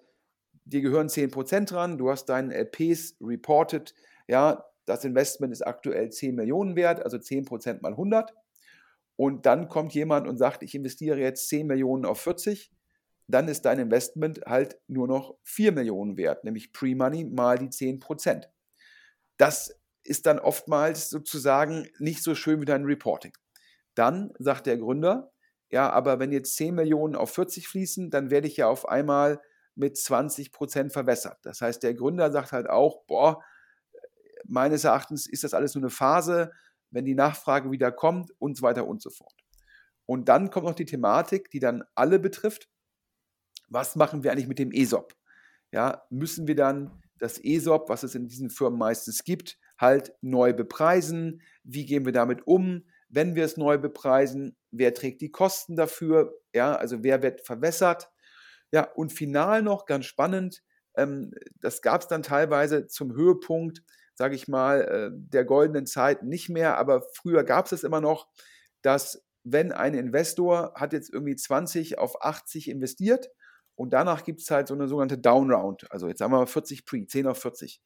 Speaker 2: dir gehören 10% dran, du hast deinen LPs reported, ja, das Investment ist aktuell 10 Millionen wert, also 10% mal 100. Und dann kommt jemand und sagt, ich investiere jetzt 10 Millionen auf 40, dann ist dein Investment halt nur noch 4 Millionen wert, nämlich Pre-Money mal die 10%. Das ist dann oftmals sozusagen nicht so schön wie dein Reporting. Dann sagt der Gründer, ja, aber wenn jetzt 10 Millionen auf 40 fließen, dann werde ich ja auf einmal mit 20 Prozent verwässert. Das heißt, der Gründer sagt halt auch, boah, meines Erachtens ist das alles nur eine Phase, wenn die Nachfrage wieder kommt und so weiter und so fort. Und dann kommt noch die Thematik, die dann alle betrifft. Was machen wir eigentlich mit dem ESOP? Ja, müssen wir dann das ESOP, was es in diesen Firmen meistens gibt, halt neu bepreisen? Wie gehen wir damit um? Wenn wir es neu bepreisen, wer trägt die Kosten dafür? Ja, also wer wird verwässert? Ja, und final noch ganz spannend, ähm, das gab es dann teilweise zum Höhepunkt, sage ich mal, äh, der goldenen Zeit nicht mehr, aber früher gab es es immer noch, dass wenn ein Investor hat jetzt irgendwie 20 auf 80 investiert und danach gibt es halt so eine sogenannte Downround, also jetzt sagen wir mal 40 Pre, 10 auf 40,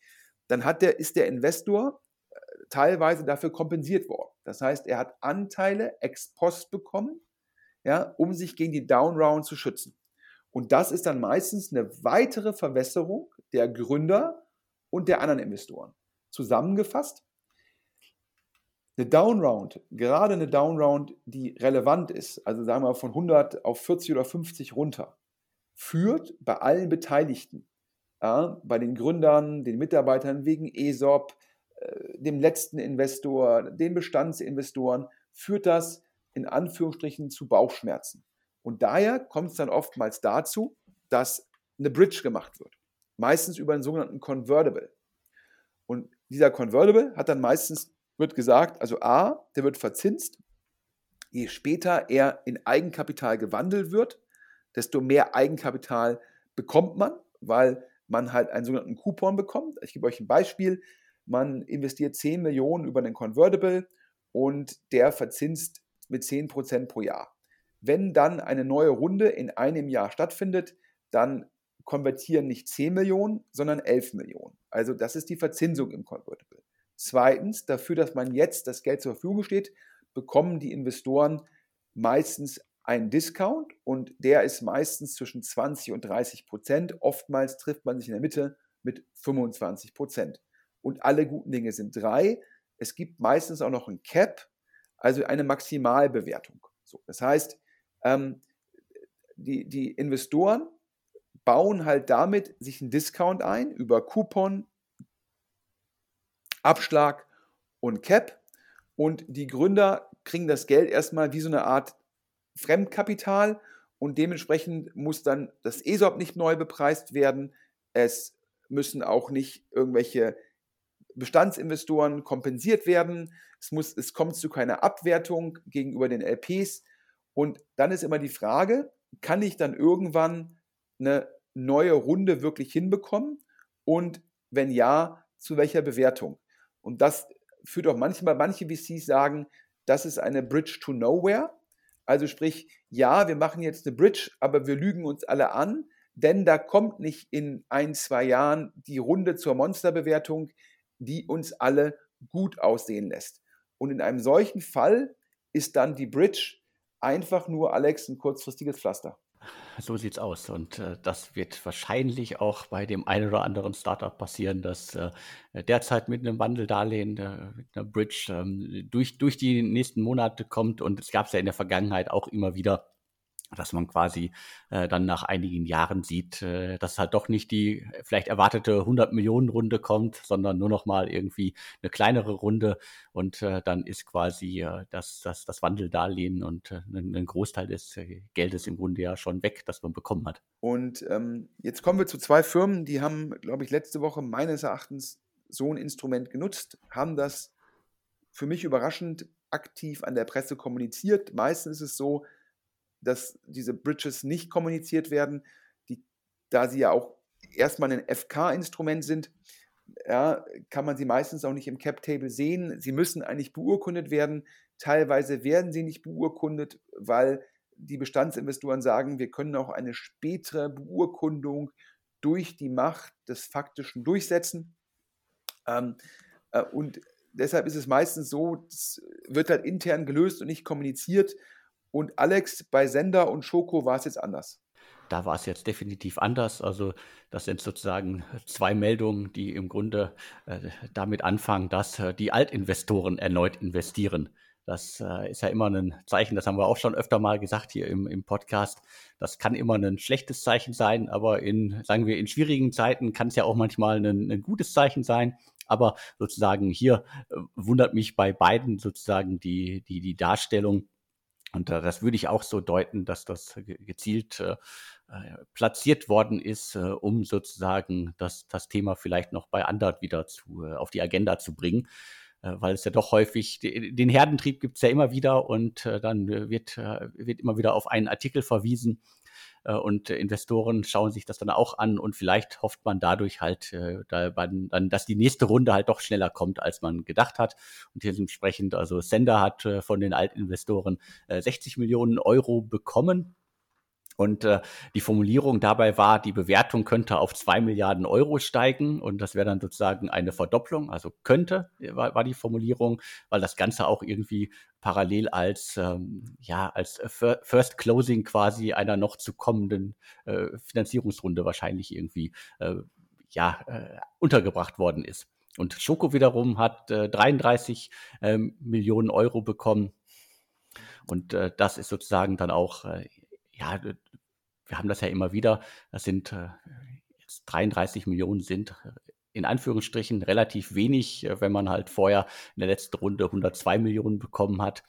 Speaker 2: dann hat der, ist der Investor äh, teilweise dafür kompensiert worden. Das heißt, er hat Anteile ex post bekommen, ja, um sich gegen die Downround zu schützen. Und das ist dann meistens eine weitere Verwässerung der Gründer und der anderen Investoren. Zusammengefasst, eine Downround, gerade eine Downround, die relevant ist, also sagen wir von 100 auf 40 oder 50 runter, führt bei allen Beteiligten ja, bei den Gründern, den Mitarbeitern wegen ESOP, äh, dem letzten Investor, den Bestandsinvestoren, führt das in Anführungsstrichen zu Bauchschmerzen. Und daher kommt es dann oftmals dazu, dass eine Bridge gemacht wird. Meistens über einen sogenannten Convertible. Und dieser Convertible hat dann meistens, wird gesagt, also A, der wird verzinst. Je später er in Eigenkapital gewandelt wird, desto mehr Eigenkapital bekommt man, weil man halt einen sogenannten Coupon bekommt. Ich gebe euch ein Beispiel. Man investiert 10 Millionen über einen Convertible und der verzinst mit 10% pro Jahr. Wenn dann eine neue Runde in einem Jahr stattfindet, dann konvertieren nicht 10 Millionen, sondern 11 Millionen. Also das ist die Verzinsung im Convertible. Zweitens, dafür, dass man jetzt das Geld zur Verfügung steht, bekommen die Investoren meistens einen Discount und der ist meistens zwischen 20 und 30 Prozent. Oftmals trifft man sich in der Mitte mit 25 Prozent. Und alle guten Dinge sind drei. Es gibt meistens auch noch ein Cap, also eine Maximalbewertung. So, das heißt, ähm, die, die Investoren bauen halt damit sich einen Discount ein über Coupon, Abschlag und Cap. Und die Gründer kriegen das Geld erstmal wie so eine Art Fremdkapital und dementsprechend muss dann das ESOP nicht neu bepreist werden. Es müssen auch nicht irgendwelche Bestandsinvestoren kompensiert werden. Es, muss, es kommt zu keiner Abwertung gegenüber den LPs. Und dann ist immer die Frage, kann ich dann irgendwann eine neue Runde wirklich hinbekommen? Und wenn ja, zu welcher Bewertung? Und das führt auch manchmal, manche VCs sagen, das ist eine Bridge to Nowhere. Also sprich, ja, wir machen jetzt eine Bridge, aber wir lügen uns alle an, denn da kommt nicht in ein, zwei Jahren die Runde zur Monsterbewertung, die uns alle gut aussehen lässt. Und in einem solchen Fall ist dann die Bridge einfach nur, Alex, ein kurzfristiges Pflaster.
Speaker 1: So sieht's aus. Und äh, das wird wahrscheinlich auch bei dem einen oder anderen Startup passieren, das äh, derzeit mit einem Wandeldarlehen, äh, mit einer Bridge ähm, durch, durch die nächsten Monate kommt. Und es gab es ja in der Vergangenheit auch immer wieder dass man quasi äh, dann nach einigen Jahren sieht, äh, dass halt doch nicht die vielleicht erwartete 100 Millionen Runde kommt, sondern nur noch mal irgendwie eine kleinere Runde und äh, dann ist quasi äh, das, das, das Wandeldarlehen und äh, ein Großteil des äh, Geldes im Grunde ja schon weg, das man bekommen hat.
Speaker 2: Und ähm, jetzt kommen wir zu zwei Firmen, die haben, glaube ich, letzte Woche meines Erachtens so ein Instrument genutzt, haben das für mich überraschend aktiv an der Presse kommuniziert. Meistens ist es so, dass diese Bridges nicht kommuniziert werden, die, da sie ja auch erstmal ein FK-Instrument sind, ja, kann man sie meistens auch nicht im Cap-Table sehen. Sie müssen eigentlich beurkundet werden. Teilweise werden sie nicht beurkundet, weil die Bestandsinvestoren sagen, wir können auch eine spätere Beurkundung durch die Macht des Faktischen durchsetzen. Ähm, äh, und deshalb ist es meistens so, es wird halt intern gelöst und nicht kommuniziert. Und Alex, bei Sender und Schoko war es jetzt anders.
Speaker 1: Da war es jetzt definitiv anders. Also das sind sozusagen zwei Meldungen, die im Grunde äh, damit anfangen, dass äh, die Altinvestoren erneut investieren. Das äh, ist ja immer ein Zeichen, das haben wir auch schon öfter mal gesagt hier im, im Podcast. Das kann immer ein schlechtes Zeichen sein, aber in, sagen wir, in schwierigen Zeiten kann es ja auch manchmal ein, ein gutes Zeichen sein. Aber sozusagen hier äh, wundert mich bei beiden sozusagen die, die, die Darstellung. Und äh, das würde ich auch so deuten, dass das gezielt äh, äh, platziert worden ist, äh, um sozusagen das, das Thema vielleicht noch bei anderen wieder zu, äh, auf die Agenda zu bringen. Äh, weil es ja doch häufig, den Herdentrieb gibt es ja immer wieder und dann wird, wird immer wieder auf einen Artikel verwiesen und Investoren schauen sich das dann auch an und vielleicht hofft man dadurch halt, dann, dass die nächste Runde halt doch schneller kommt, als man gedacht hat. Und hier entsprechend, also Sender hat von den Altinvestoren 60 Millionen Euro bekommen und äh, die Formulierung dabei war, die Bewertung könnte auf zwei Milliarden Euro steigen und das wäre dann sozusagen eine Verdopplung. Also könnte war, war die Formulierung, weil das Ganze auch irgendwie parallel als ähm, ja als First Closing quasi einer noch zu kommenden äh, Finanzierungsrunde wahrscheinlich irgendwie äh, ja äh, untergebracht worden ist. Und Schoko wiederum hat äh, 33 ähm, Millionen Euro bekommen. Und äh, das ist sozusagen dann auch äh, ja, wir haben das ja immer wieder, das sind äh, jetzt 33 Millionen sind äh, in Anführungsstrichen relativ wenig, äh, wenn man halt vorher in der letzten Runde 102 Millionen bekommen hat.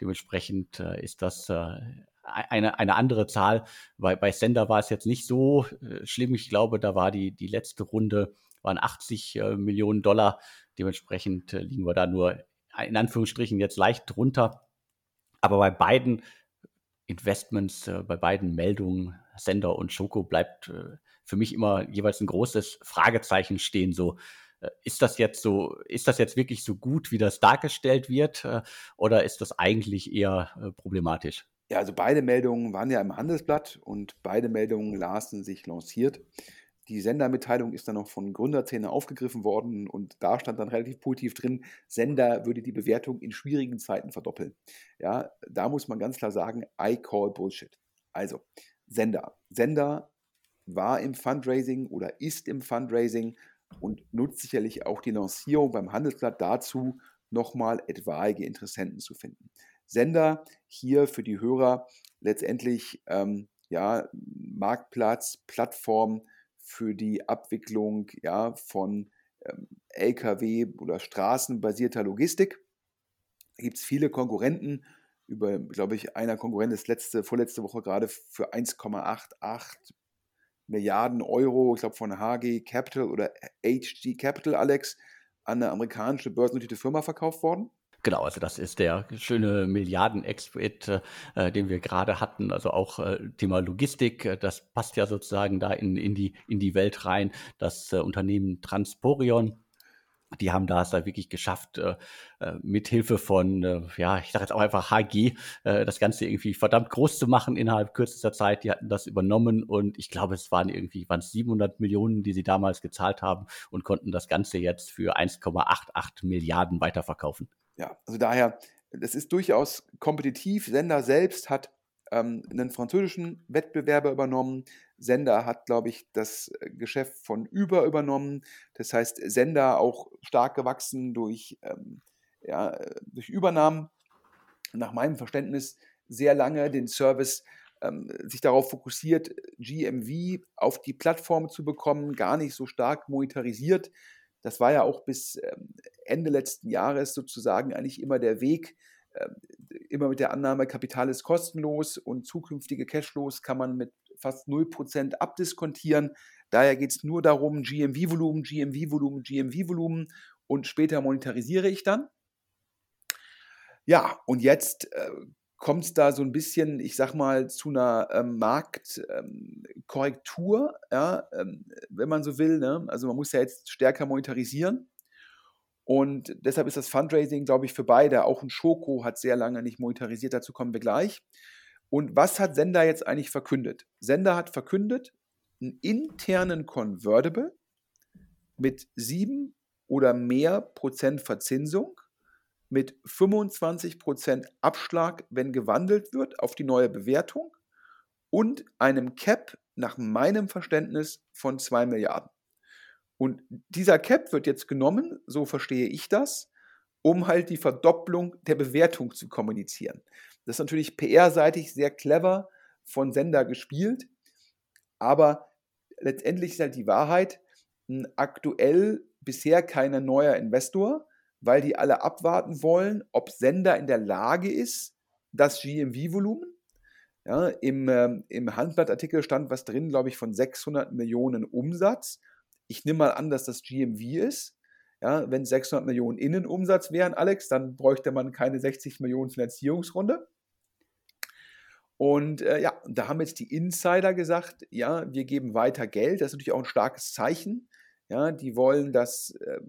Speaker 1: Dementsprechend äh, ist das äh, eine, eine andere Zahl. Bei, bei Sender war es jetzt nicht so äh, schlimm. Ich glaube, da war die, die letzte Runde waren 80 äh, Millionen Dollar. Dementsprechend liegen wir da nur in Anführungsstrichen jetzt leicht drunter. Aber bei beiden Investments äh, bei beiden Meldungen, Sender und Schoko, bleibt äh, für mich immer jeweils ein großes Fragezeichen stehen. So, äh, ist das jetzt so, ist das jetzt wirklich so gut, wie das dargestellt wird, äh, oder ist das eigentlich eher äh, problematisch?
Speaker 2: Ja, also beide Meldungen waren ja im Handelsblatt und beide Meldungen lasen sich lanciert. Die Sendermitteilung ist dann noch von Gründerzähne aufgegriffen worden und da stand dann relativ positiv drin, Sender würde die Bewertung in schwierigen Zeiten verdoppeln. Ja, da muss man ganz klar sagen, I call Bullshit. Also, Sender. Sender war im Fundraising oder ist im Fundraising und nutzt sicherlich auch die Lancierung beim Handelsblatt dazu, nochmal etwaige Interessenten zu finden. Sender hier für die Hörer letztendlich ähm, ja, Marktplatz, Plattform, für die Abwicklung ja, von ähm, Lkw oder straßenbasierter Logistik. Da gibt es viele Konkurrenten. Über, glaube ich, einer Konkurrent ist letzte, vorletzte Woche gerade für 1,88 Milliarden Euro, ich glaube von HG Capital oder HG Capital, Alex, an eine amerikanische börsennotierte Firma verkauft worden.
Speaker 1: Genau, also das ist der schöne Milliarden-Exploit, äh, den wir gerade hatten. Also auch äh, Thema Logistik, äh, das passt ja sozusagen da in, in, die, in die Welt rein. Das äh, Unternehmen Transporion, die haben da es da wirklich geschafft, äh, äh mit Hilfe von, äh, ja, ich sage jetzt auch einfach HG, äh, das Ganze irgendwie verdammt groß zu machen innerhalb kürzester Zeit. Die hatten das übernommen und ich glaube, es waren irgendwie, waren es 700 Millionen, die sie damals gezahlt haben und konnten das Ganze jetzt für 1,88 Milliarden weiterverkaufen.
Speaker 2: Ja, also daher, das ist durchaus kompetitiv. Sender selbst hat ähm, einen französischen Wettbewerber übernommen. Sender hat, glaube ich, das äh, Geschäft von Uber übernommen. Das heißt, Sender auch stark gewachsen durch, ähm, ja, äh, durch Übernahmen. Nach meinem Verständnis sehr lange den Service ähm, sich darauf fokussiert, GMV auf die Plattform zu bekommen, gar nicht so stark monetarisiert. Das war ja auch bis ähm, Ende letzten Jahres sozusagen eigentlich immer der Weg, äh, immer mit der Annahme, Kapital ist kostenlos und zukünftige Cashflows kann man mit fast 0% abdiskontieren. Daher geht es nur darum, GMV-Volumen, GMV-Volumen, GMV-Volumen und später monetarisiere ich dann. Ja, und jetzt äh, kommt es da so ein bisschen, ich sag mal, zu einer ähm, Marktkorrektur, ähm, ja, ähm, wenn man so will. Ne? Also man muss ja jetzt stärker monetarisieren. Und deshalb ist das Fundraising, glaube ich, für beide. Auch ein Schoko hat sehr lange nicht monetarisiert, dazu kommen wir gleich. Und was hat Sender jetzt eigentlich verkündet? Sender hat verkündet, einen internen Convertible mit sieben oder mehr Prozent Verzinsung, mit 25 Prozent Abschlag, wenn gewandelt wird auf die neue Bewertung und einem Cap nach meinem Verständnis von 2 Milliarden. Und dieser Cap wird jetzt genommen, so verstehe ich das, um halt die Verdopplung der Bewertung zu kommunizieren. Das ist natürlich PR-seitig sehr clever von Sender gespielt, aber letztendlich ist halt die Wahrheit, aktuell bisher kein neuer Investor, weil die alle abwarten wollen, ob Sender in der Lage ist, das GMV-Volumen, ja, im, ähm, im Handblattartikel stand was drin, glaube ich, von 600 Millionen Umsatz. Ich nehme mal an, dass das GMV ist. Ja, wenn 600 Millionen Innenumsatz wären, Alex, dann bräuchte man keine 60 Millionen Finanzierungsrunde. Und äh, ja, da haben jetzt die Insider gesagt, ja, wir geben weiter Geld. Das ist natürlich auch ein starkes Zeichen. Ja, die wollen, dass äh,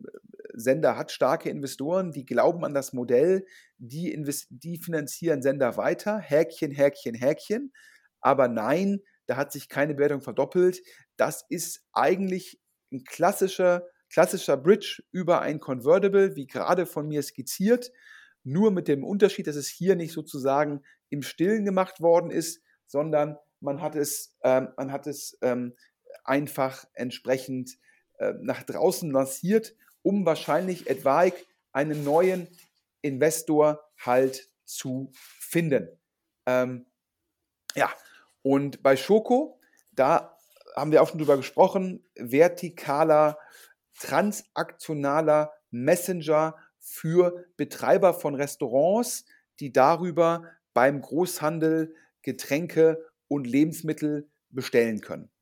Speaker 2: Sender hat starke Investoren, die glauben an das Modell, die, die finanzieren Sender weiter. Häkchen, Häkchen, Häkchen. Aber nein, da hat sich keine Bewertung verdoppelt. Das ist eigentlich ein klassischer, klassischer Bridge über ein Convertible, wie gerade von mir skizziert. Nur mit dem Unterschied, dass es hier nicht sozusagen im Stillen gemacht worden ist, sondern man hat es, ähm, man hat es ähm, einfach entsprechend äh, nach draußen lanciert, um wahrscheinlich etwaig einen neuen Investor halt zu finden. Ähm, ja, und bei Schoko, da haben wir auch schon drüber gesprochen, vertikaler, transaktionaler Messenger für Betreiber von Restaurants, die darüber beim Großhandel Getränke und Lebensmittel bestellen können.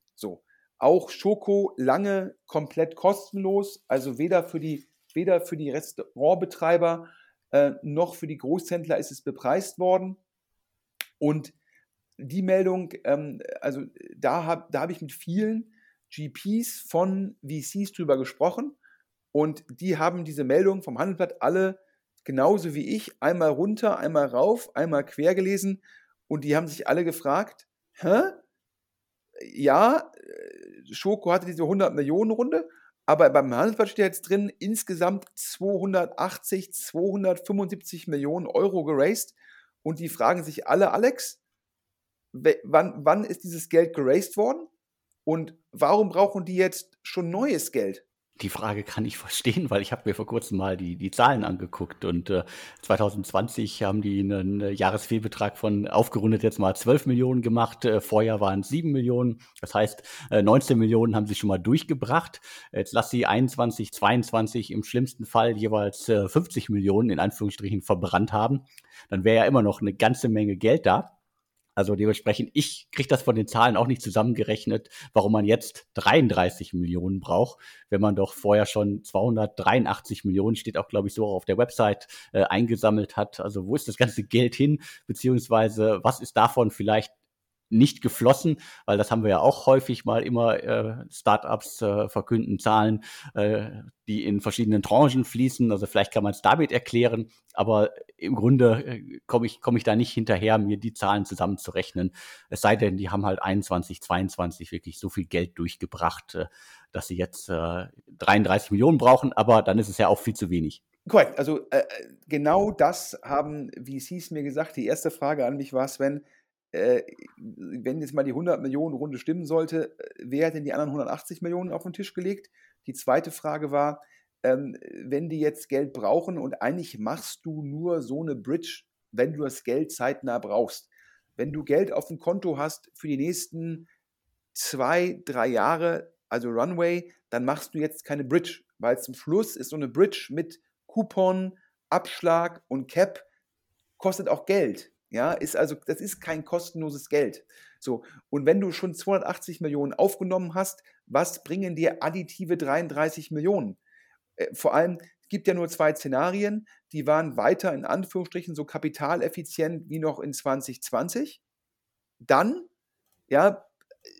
Speaker 2: Auch Schoko lange komplett kostenlos, also weder für die, weder für die Restaurantbetreiber äh, noch für die Großhändler ist es bepreist worden. Und die Meldung, ähm, also da habe da hab ich mit vielen GPs von VCs drüber gesprochen und die haben diese Meldung vom Handelsblatt alle genauso wie ich einmal runter, einmal rauf, einmal quer gelesen und die haben sich alle gefragt, hä? Ja, Schoko hatte diese 100 Millionen Runde, aber beim Handelsblatt steht jetzt drin, insgesamt 280, 275 Millionen Euro geraced und die fragen sich alle, Alex, wann, wann ist dieses Geld geraced worden und warum brauchen die jetzt schon neues Geld?
Speaker 1: Die Frage kann ich <laughs> verstehen, weil ich habe mir vor kurzem mal die, die Zahlen angeguckt und äh, 2020 haben die einen äh, Jahresfehlbetrag von aufgerundet jetzt mal 12 Millionen gemacht. Äh, vorher waren es 7 Millionen. Das heißt, äh, 19 Millionen haben sie schon mal durchgebracht. Jetzt lass sie 21, 22 im schlimmsten Fall jeweils äh, 50 Millionen in Anführungsstrichen verbrannt haben. Dann wäre ja immer noch eine ganze Menge Geld da. Also dementsprechend, ich kriege das von den Zahlen auch nicht zusammengerechnet, warum man jetzt 33 Millionen braucht, wenn man doch vorher schon 283 Millionen, steht auch, glaube ich, so auf der Website, äh, eingesammelt hat. Also wo ist das ganze Geld hin, beziehungsweise was ist davon vielleicht nicht geflossen, weil das haben wir ja auch häufig mal immer äh, Startups äh, verkünden Zahlen, äh, die in verschiedenen Tranchen fließen. Also vielleicht kann man es damit erklären, aber im Grunde äh, komme ich, komm ich da nicht hinterher, mir die Zahlen zusammenzurechnen. Es sei denn, die haben halt 21, 22 wirklich so viel Geld durchgebracht, äh, dass sie jetzt äh, 33 Millionen brauchen, aber dann ist es ja auch viel zu wenig.
Speaker 2: Korrekt, also äh, genau das haben VCs mir gesagt. Die erste Frage an mich war, Sven, äh, wenn jetzt mal die 100 Millionen Runde stimmen sollte, äh, wer hat denn die anderen 180 Millionen auf den Tisch gelegt? Die zweite Frage war, ähm, wenn die jetzt Geld brauchen und eigentlich machst du nur so eine Bridge, wenn du das Geld zeitnah brauchst. Wenn du Geld auf dem Konto hast für die nächsten zwei, drei Jahre, also Runway, dann machst du jetzt keine Bridge, weil zum Schluss ist so eine Bridge mit Coupon, Abschlag und Cap kostet auch Geld. Ja, ist also, das ist kein kostenloses Geld. So, und wenn du schon 280 Millionen aufgenommen hast, was bringen dir additive 33 Millionen? Äh, vor allem, es gibt ja nur zwei Szenarien, die waren weiter in Anführungsstrichen so kapitaleffizient wie noch in 2020. Dann, ja,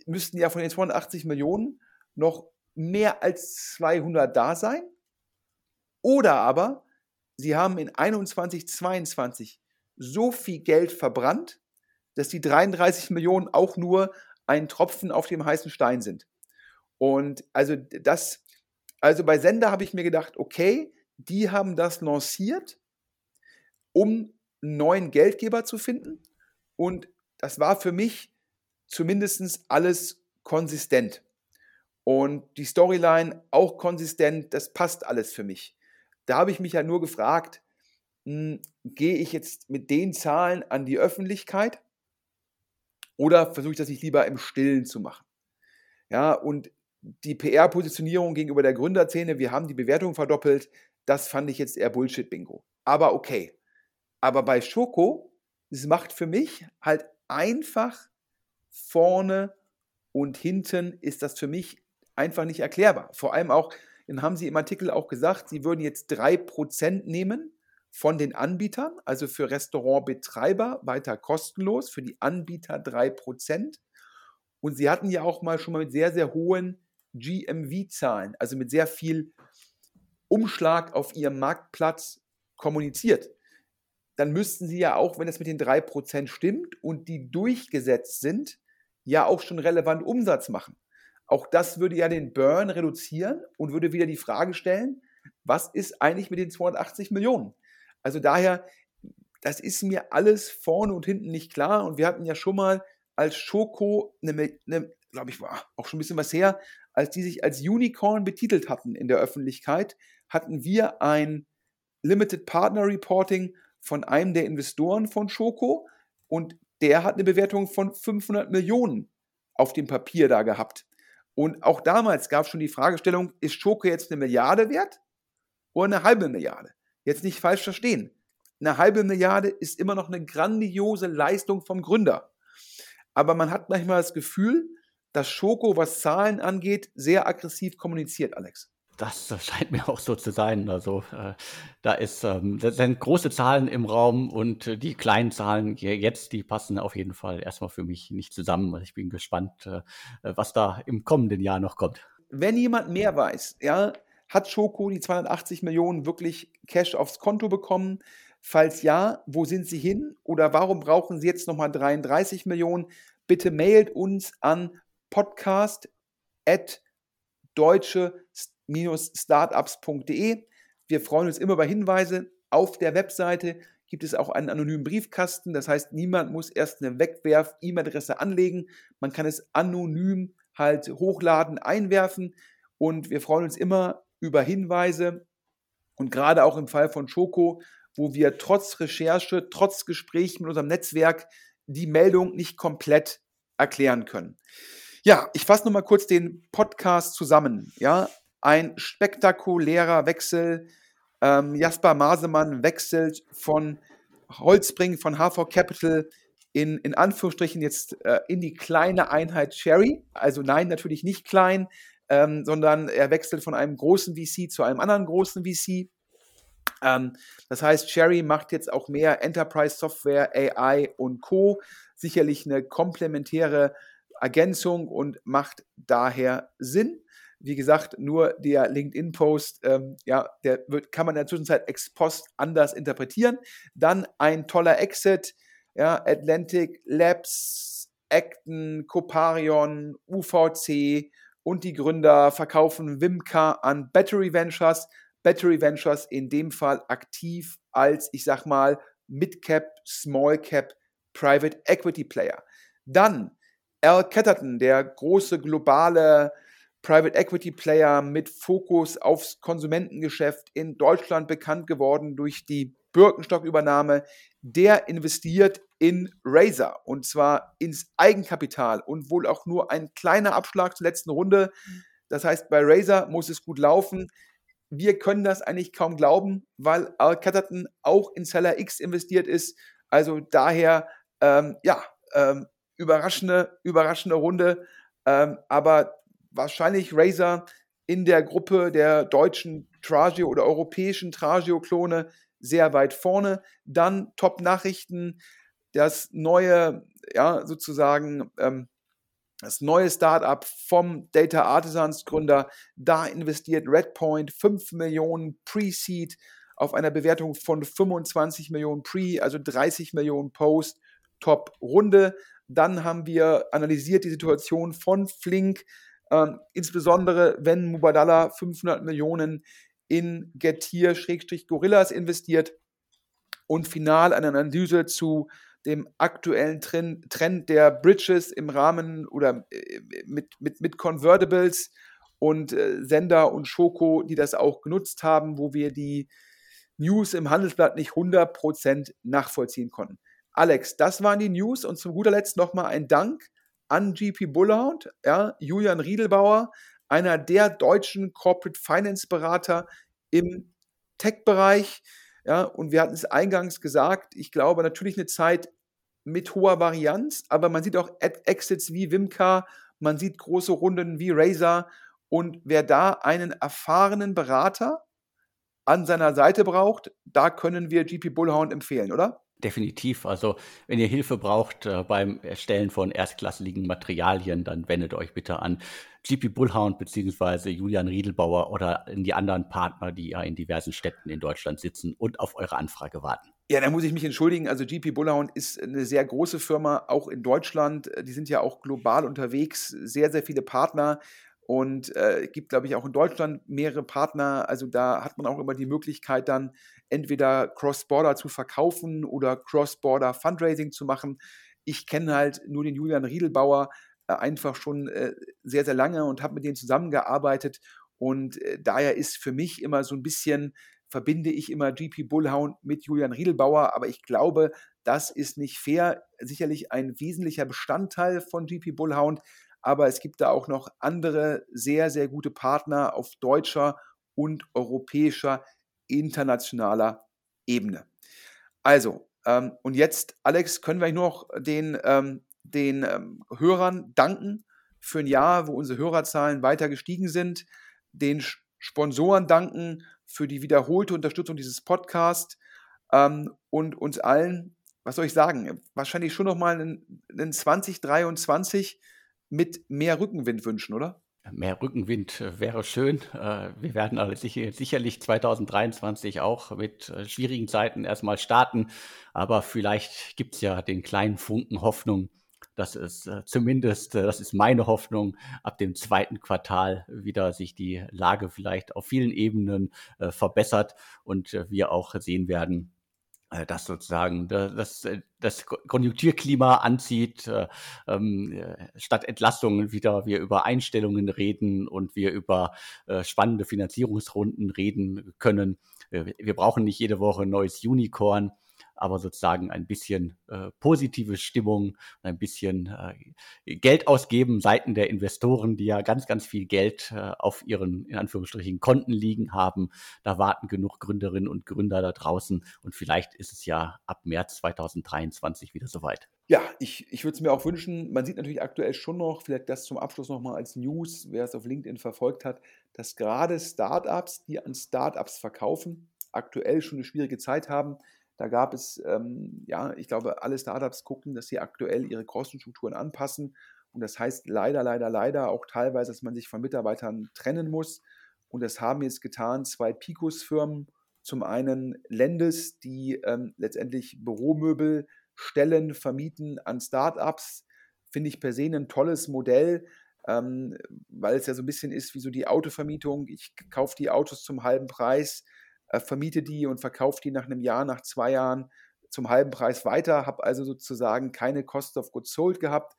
Speaker 2: müssten ja von den 280 Millionen noch mehr als 200 da sein. Oder aber, sie haben in 21, 22 so viel Geld verbrannt, dass die 33 Millionen auch nur ein Tropfen auf dem heißen Stein sind. Und also das, also bei Sender habe ich mir gedacht, okay, die haben das lanciert, um einen neuen Geldgeber zu finden. Und das war für mich zumindest alles konsistent. Und die Storyline auch konsistent, das passt alles für mich. Da habe ich mich ja nur gefragt, gehe ich jetzt mit den Zahlen an die Öffentlichkeit oder versuche ich das nicht lieber im Stillen zu machen? Ja, und die PR-Positionierung gegenüber der Gründerszene, wir haben die Bewertung verdoppelt, das fand ich jetzt eher Bullshit-Bingo. Aber okay. Aber bei Schoko, es macht für mich halt einfach vorne und hinten ist das für mich einfach nicht erklärbar. Vor allem auch, dann haben Sie im Artikel auch gesagt, Sie würden jetzt 3% nehmen von den Anbietern, also für Restaurantbetreiber weiter kostenlos, für die Anbieter 3%. Und Sie hatten ja auch mal schon mal mit sehr, sehr hohen GMV-Zahlen, also mit sehr viel Umschlag auf Ihrem Marktplatz kommuniziert. Dann müssten Sie ja auch, wenn es mit den 3% stimmt und die durchgesetzt sind, ja auch schon relevant Umsatz machen. Auch das würde ja den Burn reduzieren und würde wieder die Frage stellen, was ist eigentlich mit den 280 Millionen? Also daher, das ist mir alles vorne und hinten nicht klar. Und wir hatten ja schon mal als Schoko, eine, eine glaube ich, war auch schon ein bisschen was her, als die sich als Unicorn betitelt hatten in der Öffentlichkeit, hatten wir ein Limited Partner Reporting von einem der Investoren von Schoko und der hat eine Bewertung von 500 Millionen auf dem Papier da gehabt. Und auch damals gab es schon die Fragestellung, ist Schoko jetzt eine Milliarde wert oder eine halbe Milliarde? Jetzt nicht falsch verstehen. Eine halbe Milliarde ist immer noch eine grandiose Leistung vom Gründer. Aber man hat manchmal das Gefühl, dass Schoko, was Zahlen angeht, sehr aggressiv kommuniziert, Alex.
Speaker 1: Das scheint mir auch so zu sein. Also äh, da ist, ähm, sind große Zahlen im Raum und äh, die kleinen Zahlen jetzt, die passen auf jeden Fall erstmal für mich nicht zusammen. Ich bin gespannt, äh, was da im kommenden Jahr noch kommt.
Speaker 2: Wenn jemand mehr weiß, ja, hat Schoko die 280 Millionen wirklich Cash aufs Konto bekommen? Falls ja, wo sind sie hin? Oder warum brauchen sie jetzt nochmal 33 Millionen? Bitte mailt uns an podcast at deutsche-startups.de. Wir freuen uns immer über Hinweise. Auf der Webseite gibt es auch einen anonymen Briefkasten. Das heißt, niemand muss erst eine Wegwerf-E-Mail-Adresse anlegen. Man kann es anonym halt hochladen, einwerfen. Und wir freuen uns immer über Hinweise und gerade auch im Fall von Schoko, wo wir trotz Recherche, trotz Gespräch mit unserem Netzwerk die Meldung nicht komplett erklären können. Ja, ich fasse nochmal kurz den Podcast zusammen. Ja, ein spektakulärer Wechsel. Ähm, Jasper Masemann wechselt von Holzbring, von HV Capital in, in Anführungsstrichen jetzt äh, in die kleine Einheit Cherry. Also nein, natürlich nicht klein, ähm, sondern er wechselt von einem großen VC zu einem anderen großen VC. Ähm, das heißt, Cherry macht jetzt auch mehr Enterprise Software, AI und Co. Sicherlich eine komplementäre Ergänzung und macht daher Sinn. Wie gesagt, nur der LinkedIn-Post, ähm, ja, der wird, kann man in der Zwischenzeit ex post anders interpretieren. Dann ein toller Exit, ja, Atlantic Labs, Acton, Coparion, UVC, und die Gründer verkaufen Wimka an Battery Ventures. Battery Ventures in dem Fall aktiv als, ich sag mal, Mid-Cap, Small-Cap, Private Equity Player. Dann Al Catterton, der große globale Private Equity Player mit Fokus aufs Konsumentengeschäft in Deutschland bekannt geworden durch die Birkenstock-Übernahme, der investiert in Razer und zwar ins Eigenkapital und wohl auch nur ein kleiner Abschlag zur letzten Runde. Das heißt, bei Razer muss es gut laufen. wir können das eigentlich kaum glauben, weil Al Catterton auch in Seller X investiert ist. Also daher, ähm, ja, ähm, überraschende, überraschende Runde. Ähm, aber wahrscheinlich Razer in der Gruppe der deutschen Tragio oder europäischen Tragio-Klone sehr weit vorne. Dann Top-Nachrichten, das neue, ja, sozusagen, ähm, das neue Startup vom Data Artisans Gründer, da investiert Redpoint 5 Millionen Pre-Seed auf einer Bewertung von 25 Millionen Pre, also 30 Millionen Post, Top-Runde. Dann haben wir analysiert die Situation von Flink, äh, insbesondere wenn Mubadala 500 Millionen in Getir-Gorillas investiert und final eine Analyse zu dem aktuellen Trend, der Bridges im Rahmen oder äh, mit, mit, mit Convertibles und äh, Sender und Schoko, die das auch genutzt haben, wo wir die News im Handelsblatt nicht 100% nachvollziehen konnten. Alex, das waren die News und zum guter Letzt nochmal ein Dank an GP Bullhound, ja, Julian Riedelbauer, einer der deutschen Corporate Finance Berater im Tech-Bereich. Ja, und wir hatten es eingangs gesagt, ich glaube natürlich eine Zeit mit hoher Varianz, aber man sieht auch Exits wie Wimka, man sieht große Runden wie Razer und wer da einen erfahrenen Berater an seiner Seite braucht, da können wir GP Bullhound empfehlen, oder?
Speaker 1: Definitiv. Also, wenn ihr Hilfe braucht äh, beim Erstellen von erstklassigen Materialien, dann wendet euch bitte an GP Bullhound bzw. Julian Riedelbauer oder in die anderen Partner, die ja in diversen Städten in Deutschland sitzen und auf eure Anfrage warten.
Speaker 2: Ja, da muss ich mich entschuldigen. Also GP Bullhound ist eine sehr große Firma, auch in Deutschland. Die sind ja auch global unterwegs, sehr, sehr viele Partner und äh, gibt, glaube ich, auch in Deutschland mehrere Partner. Also da hat man auch immer die Möglichkeit, dann entweder Cross-Border zu verkaufen oder Cross-Border Fundraising zu machen. Ich kenne halt nur den Julian Riedelbauer äh, einfach schon äh, sehr, sehr lange und habe mit dem zusammengearbeitet. Und äh, daher ist für mich immer so ein bisschen, verbinde ich immer GP Bullhound mit Julian Riedelbauer, aber ich glaube, das ist nicht fair. Sicherlich ein wesentlicher Bestandteil von GP Bullhound, aber es gibt da auch noch andere sehr, sehr gute Partner auf deutscher und europäischer, internationaler Ebene. Also, ähm, und jetzt, Alex, können wir nur noch den ähm, den ähm, Hörern danken für ein Jahr, wo unsere Hörerzahlen weiter gestiegen sind, den Sponsoren danken für die wiederholte Unterstützung dieses Podcasts ähm, und uns allen, was soll ich sagen, wahrscheinlich schon nochmal einen, einen 2023 mit mehr Rückenwind wünschen, oder?
Speaker 1: Mehr Rückenwind äh, wäre schön. Äh, wir werden aber sicherlich 2023 auch mit äh, schwierigen Zeiten erstmal starten. Aber vielleicht gibt es ja den kleinen Funken Hoffnung, dass es zumindest, das ist meine Hoffnung, ab dem zweiten Quartal wieder sich die Lage vielleicht auf vielen Ebenen verbessert und wir auch sehen werden, äh, dass sozusagen das, das Konjunkturklima anzieht, äh, ähm, statt Entlastungen wieder wir über Einstellungen reden und wir über spannende Finanzierungsrunden reden können. Wir brauchen nicht jede Woche ein neues Unicorn, aber sozusagen ein bisschen äh, positive Stimmung, ein bisschen äh, Geld ausgeben Seiten der Investoren, die ja ganz, ganz viel Geld äh, auf ihren, in Anführungsstrichen, Konten liegen haben. Da warten genug Gründerinnen und Gründer da draußen und vielleicht ist es ja ab März 2023 wieder soweit.
Speaker 2: Ja, ich, ich würde es mir auch wünschen. Man sieht natürlich aktuell schon noch, vielleicht das zum Abschluss nochmal als News, wer es auf LinkedIn verfolgt hat, dass gerade Startups, die an Startups verkaufen, aktuell schon eine schwierige Zeit haben. Da gab es, ähm, ja, ich glaube, alle Startups gucken, dass sie aktuell ihre Kostenstrukturen anpassen. Und das heißt leider, leider, leider auch teilweise, dass man sich von Mitarbeitern trennen muss. Und das haben jetzt getan zwei Picos-Firmen. Zum einen Lendes, die ähm, letztendlich Büromöbel stellen, vermieten an Startups. Finde ich per se ein tolles Modell, ähm, weil es ja so ein bisschen ist wie so die Autovermietung. Ich kaufe die Autos zum halben Preis äh, vermiete die und verkaufe die nach einem Jahr, nach zwei Jahren zum halben Preis weiter, habe also sozusagen keine Cost of Goods Sold gehabt.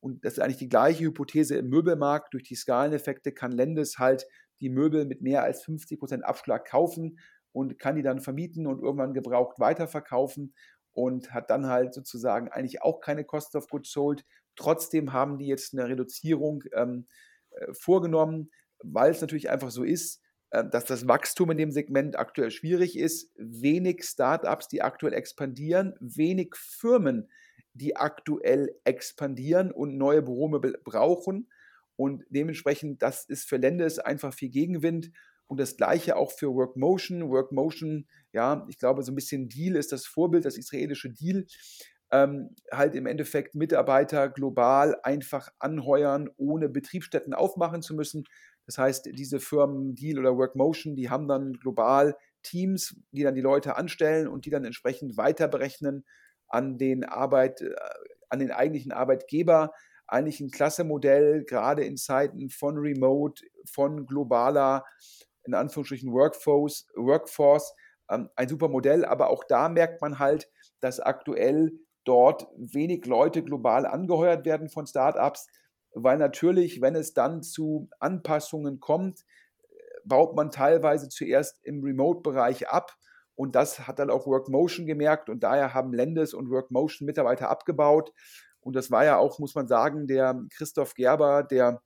Speaker 2: Und das ist eigentlich die gleiche Hypothese im Möbelmarkt. Durch die Skaleneffekte kann Lendes halt die Möbel mit mehr als 50% Abschlag kaufen und kann die dann vermieten und irgendwann gebraucht weiterverkaufen und hat dann halt sozusagen eigentlich auch keine Cost of Goods Sold. Trotzdem haben die jetzt eine Reduzierung ähm, äh, vorgenommen, weil es natürlich einfach so ist, dass das Wachstum in dem Segment aktuell schwierig ist, wenig Startups, die aktuell expandieren, wenig Firmen, die aktuell expandieren und neue Büromöbel brauchen. Und dementsprechend, das ist für Länder einfach viel Gegenwind. Und das gleiche auch für Workmotion. Workmotion, ja, ich glaube, so ein bisschen Deal ist das Vorbild, das israelische Deal. Ähm, halt im Endeffekt Mitarbeiter global einfach anheuern, ohne Betriebsstätten aufmachen zu müssen. Das heißt, diese Firmen Deal oder Workmotion, die haben dann global Teams, die dann die Leute anstellen und die dann entsprechend weiter berechnen an den Arbeit, äh, an den eigentlichen Arbeitgeber. Eigentlich ein klasse Modell, gerade in Zeiten von Remote, von globaler, in Anführungsstrichen Workforce, Workforce ähm, ein super Modell. Aber auch da merkt man halt, dass aktuell dort wenig Leute global angeheuert werden von Startups weil natürlich, wenn es dann zu Anpassungen kommt, baut man teilweise zuerst im Remote-Bereich ab. Und das hat dann auch Workmotion gemerkt und daher haben Lendes und Workmotion Mitarbeiter abgebaut. Und das war ja auch, muss man sagen, der Christoph Gerber, der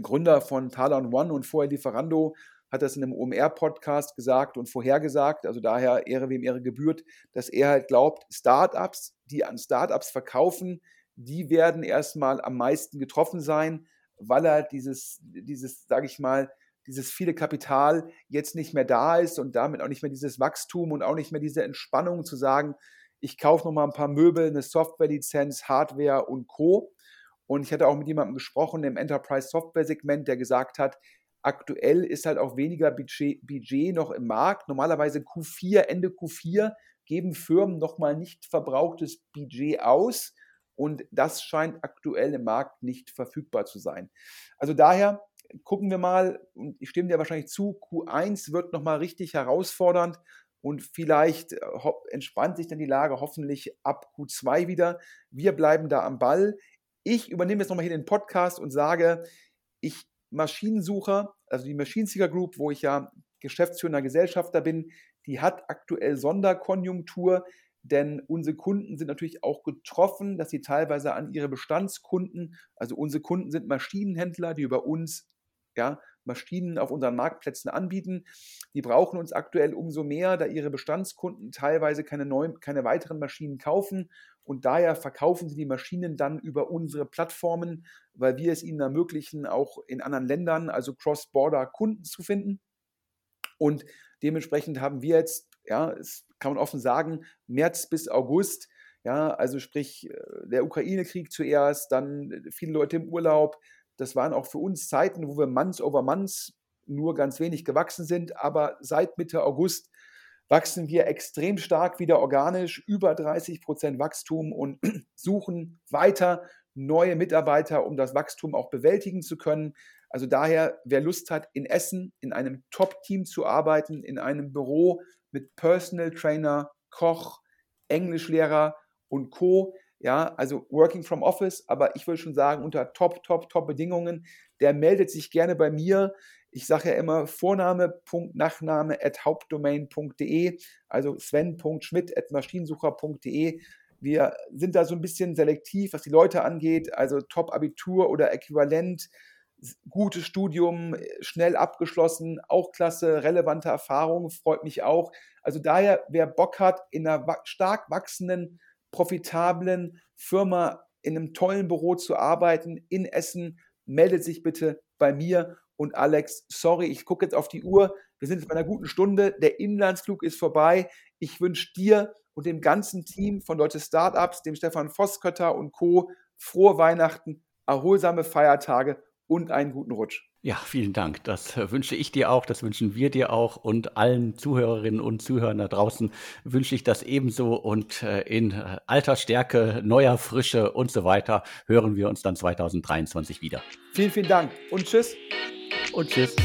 Speaker 2: Gründer von Talon One und vorher Lieferando, hat das in einem OMR-Podcast gesagt und vorhergesagt, also daher Ehre wem Ehre gebührt, dass er halt glaubt, Startups, die an Startups verkaufen, die werden erstmal am meisten getroffen sein, weil er dieses, dieses, sage ich mal, dieses viele Kapital jetzt nicht mehr da ist und damit auch nicht mehr dieses Wachstum und auch nicht mehr diese Entspannung zu sagen, ich kaufe nochmal ein paar Möbel, eine Softwarelizenz, Hardware und Co. Und ich hatte auch mit jemandem gesprochen im Enterprise Software Segment, der gesagt hat, aktuell ist halt auch weniger Budget, Budget noch im Markt. Normalerweise Q4, Ende Q4 geben Firmen nochmal nicht verbrauchtes Budget aus und das scheint aktuell im Markt nicht verfügbar zu sein. Also daher gucken wir mal, und ich stimme dir wahrscheinlich zu, Q1 wird nochmal richtig herausfordernd und vielleicht äh, entspannt sich dann die Lage hoffentlich ab Q2 wieder. Wir bleiben da am Ball. Ich übernehme jetzt nochmal hier den Podcast und sage, ich Maschinensucher, also die Maschinenseeker Group, wo ich ja geschäftsführender Gesellschafter bin, die hat aktuell Sonderkonjunktur denn unsere Kunden sind natürlich auch getroffen, dass sie teilweise an ihre Bestandskunden, also unsere Kunden sind Maschinenhändler, die über uns ja, Maschinen auf unseren Marktplätzen anbieten. Die brauchen uns aktuell umso mehr, da ihre Bestandskunden teilweise keine, neuen, keine weiteren Maschinen kaufen und daher verkaufen sie die Maschinen dann über unsere Plattformen, weil wir es ihnen ermöglichen, auch in anderen Ländern, also Cross-Border Kunden zu finden. Und dementsprechend haben wir jetzt ja, es kann man offen sagen, März bis August, ja, also sprich äh, der Ukraine-Krieg zuerst, dann äh, viele Leute im Urlaub. Das waren auch für uns Zeiten, wo wir months over months nur ganz wenig gewachsen sind, aber seit Mitte August wachsen wir extrem stark wieder organisch, über 30 Prozent Wachstum und <clears throat> suchen weiter neue Mitarbeiter, um das Wachstum auch bewältigen zu können. Also daher, wer Lust hat, in Essen in einem Top-Team zu arbeiten, in einem Büro mit Personal Trainer, Koch, Englischlehrer und Co. Ja, also Working from Office, aber ich würde schon sagen, unter top, top, top Bedingungen. Der meldet sich gerne bei mir. Ich sage ja immer Vorname.nachname at hauptdomain.de, also sven.schmidt at maschinensucher.de. Wir sind da so ein bisschen selektiv, was die Leute angeht, also Top-Abitur oder Äquivalent gutes Studium, schnell abgeschlossen, auch klasse, relevante Erfahrung, freut mich auch. Also daher, wer Bock hat, in einer stark wachsenden, profitablen Firma in einem tollen Büro zu arbeiten in Essen, meldet sich bitte bei mir und Alex. Sorry, ich gucke jetzt auf die Uhr. Wir sind jetzt bei einer guten Stunde. Der Inlandsflug ist vorbei. Ich wünsche dir und dem ganzen Team von Deutsche Startups, dem Stefan Voskötter und Co. frohe Weihnachten, erholsame Feiertage und einen guten Rutsch.
Speaker 1: Ja, vielen Dank. Das äh, wünsche ich dir auch, das wünschen wir dir auch und allen Zuhörerinnen und Zuhörern da draußen wünsche ich das ebenso und äh, in äh, alter Stärke, neuer Frische und so weiter hören wir uns dann 2023 wieder.
Speaker 2: Vielen, vielen Dank und tschüss.
Speaker 1: Und tschüss.